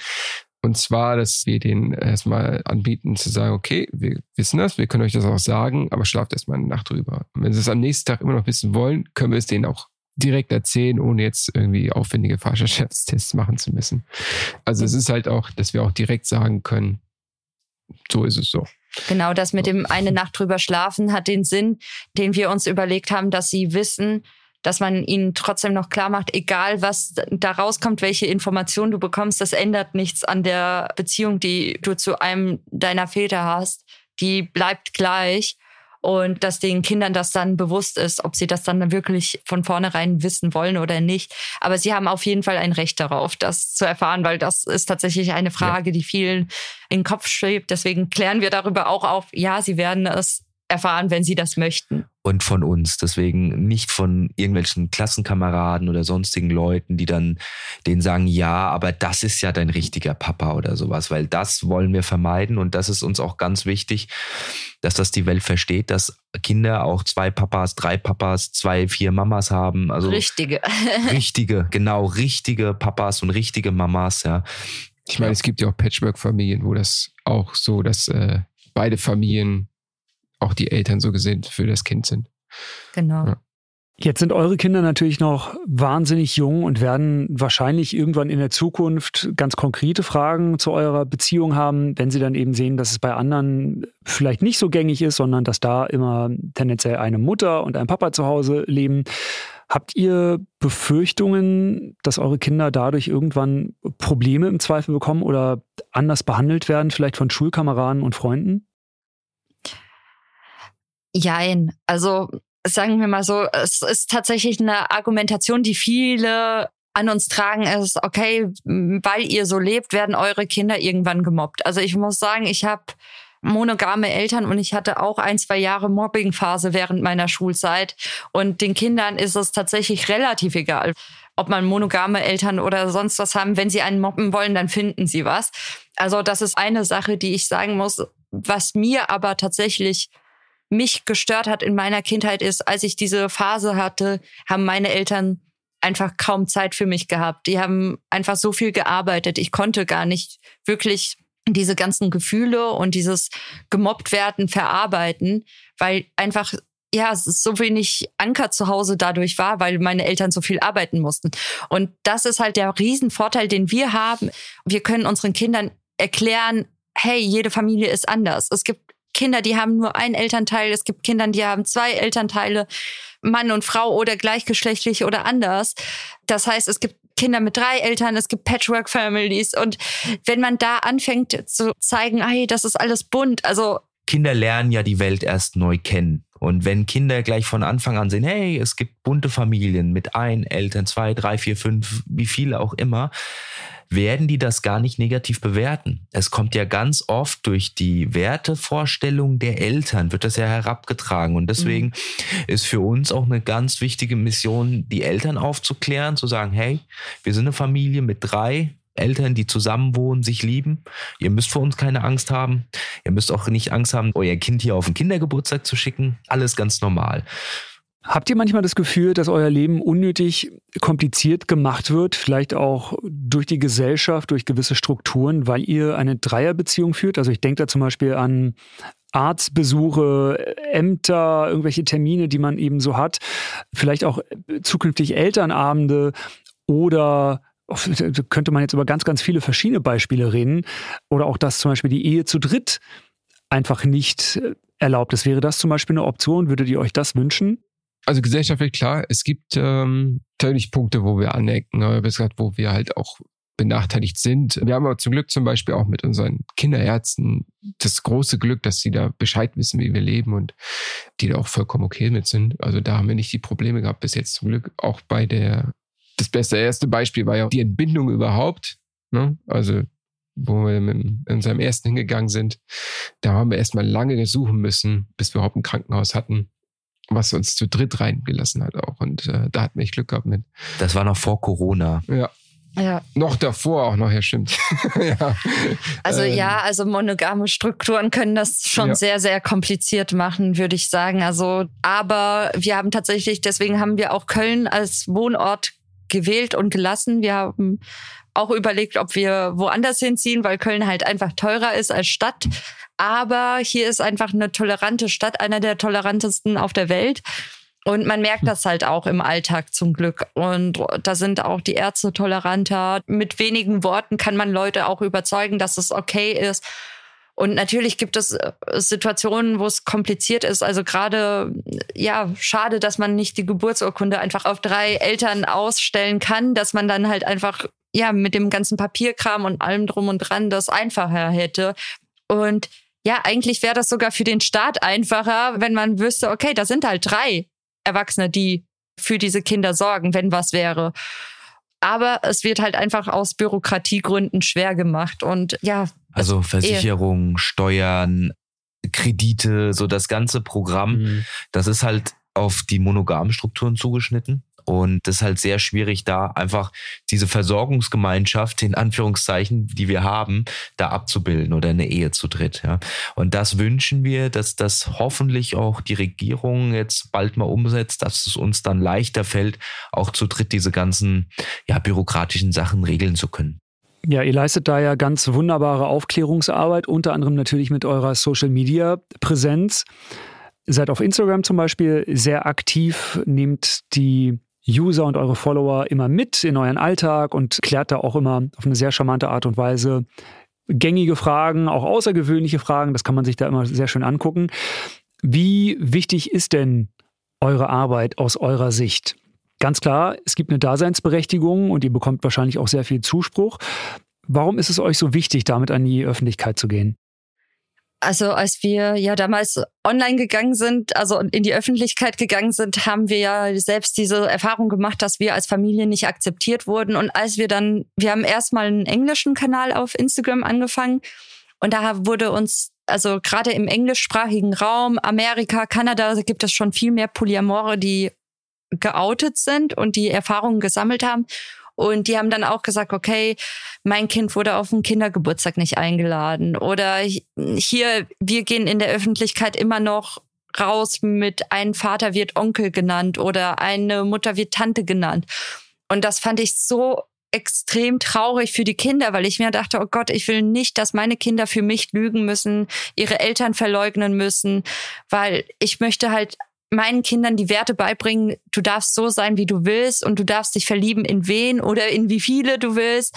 Und zwar, dass wir den erstmal anbieten, zu sagen, okay, wir wissen das, wir können euch das auch sagen, aber schlaft erstmal eine Nacht drüber. Und wenn sie es am nächsten Tag immer noch wissen wollen, können wir es denen auch direkt erzählen, ohne jetzt irgendwie aufwendige Vaterschaftstests machen zu müssen. Also es ist halt auch, dass wir auch direkt sagen können, so ist es so. Genau, das mit dem eine Nacht drüber schlafen hat den Sinn, den wir uns überlegt haben, dass sie wissen, dass man ihnen trotzdem noch klar macht, egal was da rauskommt, welche Informationen du bekommst, das ändert nichts an der Beziehung, die du zu einem deiner Väter hast. Die bleibt gleich und dass den Kindern das dann bewusst ist, ob sie das dann wirklich von vornherein wissen wollen oder nicht. Aber sie haben auf jeden Fall ein Recht darauf, das zu erfahren, weil das ist tatsächlich eine Frage, ja. die vielen in den Kopf schwebt. Deswegen klären wir darüber auch auf, ja, sie werden es erfahren, wenn sie das möchten. Und von uns. Deswegen nicht von irgendwelchen Klassenkameraden oder sonstigen Leuten, die dann denen sagen, ja, aber das ist ja dein richtiger Papa oder sowas, weil das wollen wir vermeiden und das ist uns auch ganz wichtig, dass das die Welt versteht, dass Kinder auch zwei Papas, drei Papas, zwei, vier Mamas haben. Also richtige. richtige, genau, richtige Papas und richtige Mamas, ja. Ich meine, es gibt ja auch Patchwork-Familien, wo das auch so, dass äh, beide Familien auch die Eltern so gesehen für das Kind sind. Genau. Ja. Jetzt sind eure Kinder natürlich noch wahnsinnig jung und werden wahrscheinlich irgendwann in der Zukunft ganz konkrete Fragen zu eurer Beziehung haben, wenn sie dann eben sehen, dass es bei anderen vielleicht nicht so gängig ist, sondern dass da immer tendenziell eine Mutter und ein Papa zu Hause leben. Habt ihr Befürchtungen, dass eure Kinder dadurch irgendwann Probleme im Zweifel bekommen oder anders behandelt werden, vielleicht von Schulkameraden und Freunden? Jein. Also sagen wir mal so, es ist tatsächlich eine Argumentation, die viele an uns tragen, ist, okay, weil ihr so lebt, werden eure Kinder irgendwann gemobbt. Also ich muss sagen, ich habe monogame Eltern und ich hatte auch ein, zwei Jahre Mobbingphase während meiner Schulzeit. Und den Kindern ist es tatsächlich relativ egal, ob man monogame Eltern oder sonst was haben. Wenn sie einen mobben wollen, dann finden sie was. Also das ist eine Sache, die ich sagen muss, was mir aber tatsächlich mich gestört hat in meiner Kindheit ist, als ich diese Phase hatte, haben meine Eltern einfach kaum Zeit für mich gehabt. Die haben einfach so viel gearbeitet. Ich konnte gar nicht wirklich diese ganzen Gefühle und dieses gemobbt werden verarbeiten, weil einfach ja, es ist so wenig Anker zu Hause dadurch war, weil meine Eltern so viel arbeiten mussten. Und das ist halt der Riesenvorteil, den wir haben. Wir können unseren Kindern erklären, hey, jede Familie ist anders. Es gibt Kinder, die haben nur ein Elternteil, es gibt Kinder, die haben zwei Elternteile, Mann und Frau oder gleichgeschlechtlich oder anders. Das heißt, es gibt Kinder mit drei Eltern, es gibt Patchwork-Families. Und wenn man da anfängt zu zeigen, hey, das ist alles bunt, also Kinder lernen ja die Welt erst neu kennen. Und wenn Kinder gleich von Anfang an sehen, hey, es gibt bunte Familien mit ein Eltern, zwei, drei, vier, fünf, wie viele auch immer, werden die das gar nicht negativ bewerten. Es kommt ja ganz oft durch die Wertevorstellung der Eltern, wird das ja herabgetragen. Und deswegen mhm. ist für uns auch eine ganz wichtige Mission, die Eltern aufzuklären, zu sagen, hey, wir sind eine Familie mit drei Eltern, die zusammenwohnen, sich lieben. Ihr müsst vor uns keine Angst haben. Ihr müsst auch nicht Angst haben, euer Kind hier auf den Kindergeburtstag zu schicken. Alles ganz normal. Habt ihr manchmal das Gefühl, dass euer Leben unnötig kompliziert gemacht wird, vielleicht auch durch die Gesellschaft, durch gewisse Strukturen, weil ihr eine Dreierbeziehung führt? Also ich denke da zum Beispiel an Arztbesuche, Ämter, irgendwelche Termine, die man eben so hat, vielleicht auch zukünftig Elternabende oder könnte man jetzt über ganz, ganz viele verschiedene Beispiele reden. Oder auch, dass zum Beispiel die Ehe zu dritt einfach nicht erlaubt ist. Wäre das zum Beispiel eine Option? Würdet ihr euch das wünschen? Also gesellschaftlich klar, es gibt ähm, natürlich Punkte, wo wir anecken, gesagt, wo wir halt auch benachteiligt sind. Wir haben aber zum Glück zum Beispiel auch mit unseren Kinderärzten das große Glück, dass sie da Bescheid wissen, wie wir leben und die da auch vollkommen okay mit sind. Also da haben wir nicht die Probleme gehabt bis jetzt zum Glück. Auch bei der, das beste erste Beispiel war ja die Entbindung überhaupt. Ne? Also wo wir mit in seinem ersten hingegangen sind, da haben wir erstmal lange suchen müssen, bis wir überhaupt ein Krankenhaus hatten was uns zu dritt reingelassen hat auch. Und äh, da hatten wir Glück gehabt mit. Das war noch vor Corona. Ja. Ja. Noch davor auch noch, ja, stimmt. ja. Also ähm. ja, also monogame Strukturen können das schon ja. sehr, sehr kompliziert machen, würde ich sagen. Also, aber wir haben tatsächlich, deswegen haben wir auch Köln als Wohnort gewählt und gelassen. Wir haben auch überlegt, ob wir woanders hinziehen, weil Köln halt einfach teurer ist als Stadt. Aber hier ist einfach eine tolerante Stadt, einer der tolerantesten auf der Welt. Und man merkt das halt auch im Alltag zum Glück. Und da sind auch die Ärzte toleranter. Mit wenigen Worten kann man Leute auch überzeugen, dass es okay ist. Und natürlich gibt es äh, Situationen, wo es kompliziert ist. Also gerade, ja, schade, dass man nicht die Geburtsurkunde einfach auf drei Eltern ausstellen kann, dass man dann halt einfach, ja, mit dem ganzen Papierkram und allem drum und dran das einfacher hätte. Und ja, eigentlich wäre das sogar für den Staat einfacher, wenn man wüsste, okay, da sind halt drei Erwachsene, die für diese Kinder sorgen, wenn was wäre. Aber es wird halt einfach aus Bürokratiegründen schwer gemacht und ja. Also Versicherung, Steuern, Kredite, so das ganze Programm, mhm. das ist halt auf die monogamen Strukturen zugeschnitten. Und das ist halt sehr schwierig, da einfach diese Versorgungsgemeinschaft, in Anführungszeichen, die wir haben, da abzubilden oder eine Ehe zu dritt. Ja. Und das wünschen wir, dass das hoffentlich auch die Regierung jetzt bald mal umsetzt, dass es uns dann leichter fällt, auch zu dritt diese ganzen ja, bürokratischen Sachen regeln zu können. Ja, ihr leistet da ja ganz wunderbare Aufklärungsarbeit, unter anderem natürlich mit eurer Social-Media-Präsenz. Seid auf Instagram zum Beispiel sehr aktiv, nehmt die User und eure Follower immer mit in euren Alltag und klärt da auch immer auf eine sehr charmante Art und Weise gängige Fragen, auch außergewöhnliche Fragen. Das kann man sich da immer sehr schön angucken. Wie wichtig ist denn eure Arbeit aus eurer Sicht? Ganz klar, es gibt eine Daseinsberechtigung und ihr bekommt wahrscheinlich auch sehr viel Zuspruch. Warum ist es euch so wichtig, damit an die Öffentlichkeit zu gehen? Also als wir ja damals online gegangen sind, also in die Öffentlichkeit gegangen sind, haben wir ja selbst diese Erfahrung gemacht, dass wir als Familie nicht akzeptiert wurden. Und als wir dann, wir haben erstmal einen englischen Kanal auf Instagram angefangen und da wurde uns, also gerade im englischsprachigen Raum, Amerika, Kanada, gibt es schon viel mehr Polyamore, die geoutet sind und die Erfahrungen gesammelt haben. Und die haben dann auch gesagt, okay, mein Kind wurde auf den Kindergeburtstag nicht eingeladen. Oder hier, wir gehen in der Öffentlichkeit immer noch raus mit ein Vater wird Onkel genannt oder eine Mutter wird Tante genannt. Und das fand ich so extrem traurig für die Kinder, weil ich mir dachte, oh Gott, ich will nicht, dass meine Kinder für mich lügen müssen, ihre Eltern verleugnen müssen, weil ich möchte halt meinen Kindern die Werte beibringen, du darfst so sein, wie du willst und du darfst dich verlieben in wen oder in wie viele du willst.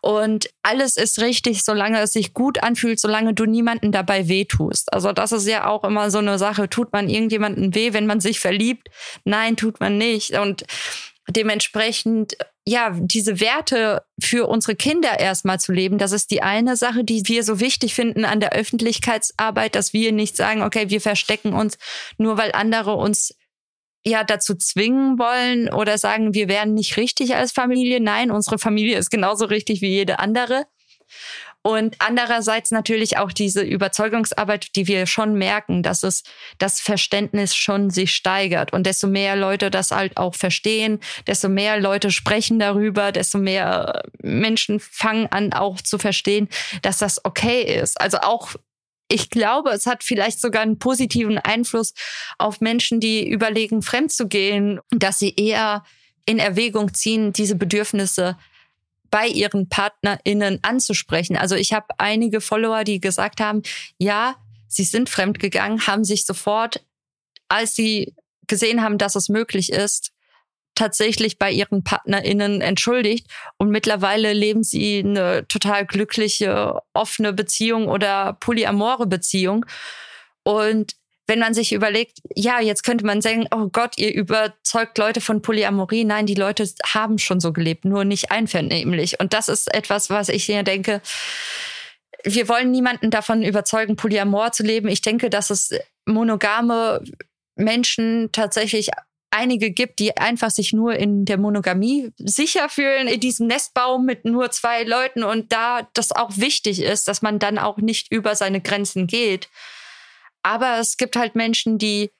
Und alles ist richtig, solange es sich gut anfühlt, solange du niemanden dabei wehtust. Also das ist ja auch immer so eine Sache. Tut man irgendjemanden weh, wenn man sich verliebt? Nein, tut man nicht. Und dementsprechend ja, diese Werte für unsere Kinder erstmal zu leben, das ist die eine Sache, die wir so wichtig finden an der Öffentlichkeitsarbeit, dass wir nicht sagen, okay, wir verstecken uns nur weil andere uns ja dazu zwingen wollen oder sagen, wir wären nicht richtig als Familie. Nein, unsere Familie ist genauso richtig wie jede andere. Und andererseits natürlich auch diese Überzeugungsarbeit, die wir schon merken, dass es das Verständnis schon sich steigert. Und desto mehr Leute das halt auch verstehen, desto mehr Leute sprechen darüber, desto mehr Menschen fangen an auch zu verstehen, dass das okay ist. Also auch ich glaube, es hat vielleicht sogar einen positiven Einfluss auf Menschen, die überlegen, fremd zu gehen, dass sie eher in Erwägung ziehen, diese Bedürfnisse bei ihren PartnerInnen anzusprechen. Also ich habe einige Follower, die gesagt haben, ja, sie sind fremdgegangen, haben sich sofort, als sie gesehen haben, dass es möglich ist, tatsächlich bei ihren PartnerInnen entschuldigt und mittlerweile leben sie eine total glückliche, offene Beziehung oder polyamore Beziehung. Und wenn man sich überlegt, ja, jetzt könnte man sagen, oh Gott, ihr überzeugt Leute von Polyamorie. Nein, die Leute haben schon so gelebt, nur nicht einvernehmlich. Und das ist etwas, was ich hier denke, wir wollen niemanden davon überzeugen, Polyamor zu leben. Ich denke, dass es monogame Menschen tatsächlich einige gibt, die einfach sich nur in der Monogamie sicher fühlen, in diesem Nestbaum mit nur zwei Leuten und da das auch wichtig ist, dass man dann auch nicht über seine Grenzen geht. Aber es gibt halt Menschen, die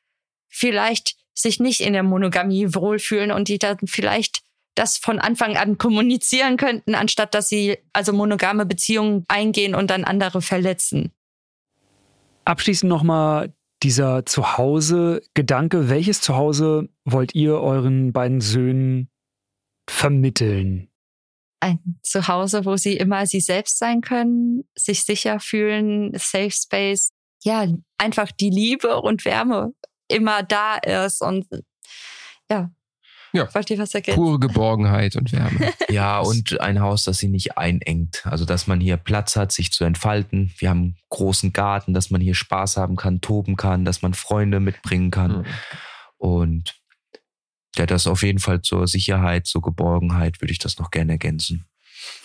vielleicht sich nicht in der Monogamie wohlfühlen und die dann vielleicht das von Anfang an kommunizieren könnten, anstatt dass sie also monogame Beziehungen eingehen und dann andere verletzen. Abschließend nochmal dieser Zuhause-Gedanke. Welches Zuhause wollt ihr euren beiden Söhnen vermitteln? Ein Zuhause, wo sie immer sie selbst sein können, sich sicher fühlen, Safe Space, ja, einfach die Liebe und Wärme immer da ist und ja. Ja. Wollt ihr was ergänzen? Pure Geborgenheit und Wärme. ja, und ein Haus, das sie nicht einengt. Also, dass man hier Platz hat, sich zu entfalten. Wir haben einen großen Garten, dass man hier Spaß haben kann, toben kann, dass man Freunde mitbringen kann. Mhm. Und ja, das auf jeden Fall zur Sicherheit, zur Geborgenheit würde ich das noch gerne ergänzen.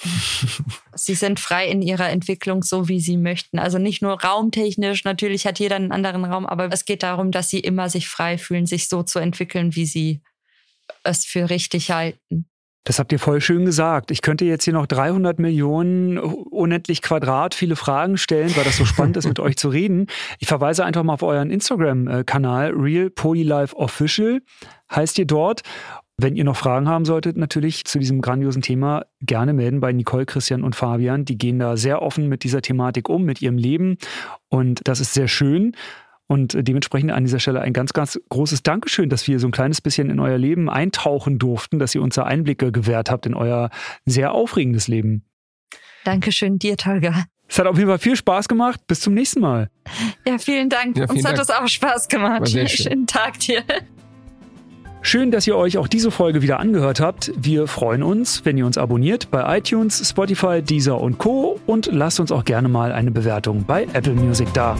Sie sind frei in ihrer Entwicklung, so wie sie möchten. Also nicht nur raumtechnisch, natürlich hat jeder einen anderen Raum, aber es geht darum, dass sie immer sich frei fühlen, sich so zu entwickeln, wie sie es für richtig halten. Das habt ihr voll schön gesagt. Ich könnte jetzt hier noch 300 Millionen unendlich Quadrat viele Fragen stellen, weil das so spannend ist, mit euch zu reden. Ich verweise einfach mal auf euren Instagram-Kanal, Real Polylife Official heißt ihr dort. Wenn ihr noch Fragen haben solltet, natürlich zu diesem grandiosen Thema, gerne melden bei Nicole, Christian und Fabian. Die gehen da sehr offen mit dieser Thematik um, mit ihrem Leben. Und das ist sehr schön. Und dementsprechend an dieser Stelle ein ganz, ganz großes Dankeschön, dass wir so ein kleines bisschen in euer Leben eintauchen durften, dass ihr uns da Einblicke gewährt habt in euer sehr aufregendes Leben. Dankeschön dir, Tolga. Es hat auf jeden Fall viel Spaß gemacht. Bis zum nächsten Mal. Ja, vielen Dank. Ja, vielen Uns Dank. hat es auch Spaß gemacht. Schön. Schönen Tag dir. Schön, dass ihr euch auch diese Folge wieder angehört habt. Wir freuen uns, wenn ihr uns abonniert bei iTunes, Spotify, Deezer und Co. Und lasst uns auch gerne mal eine Bewertung bei Apple Music da.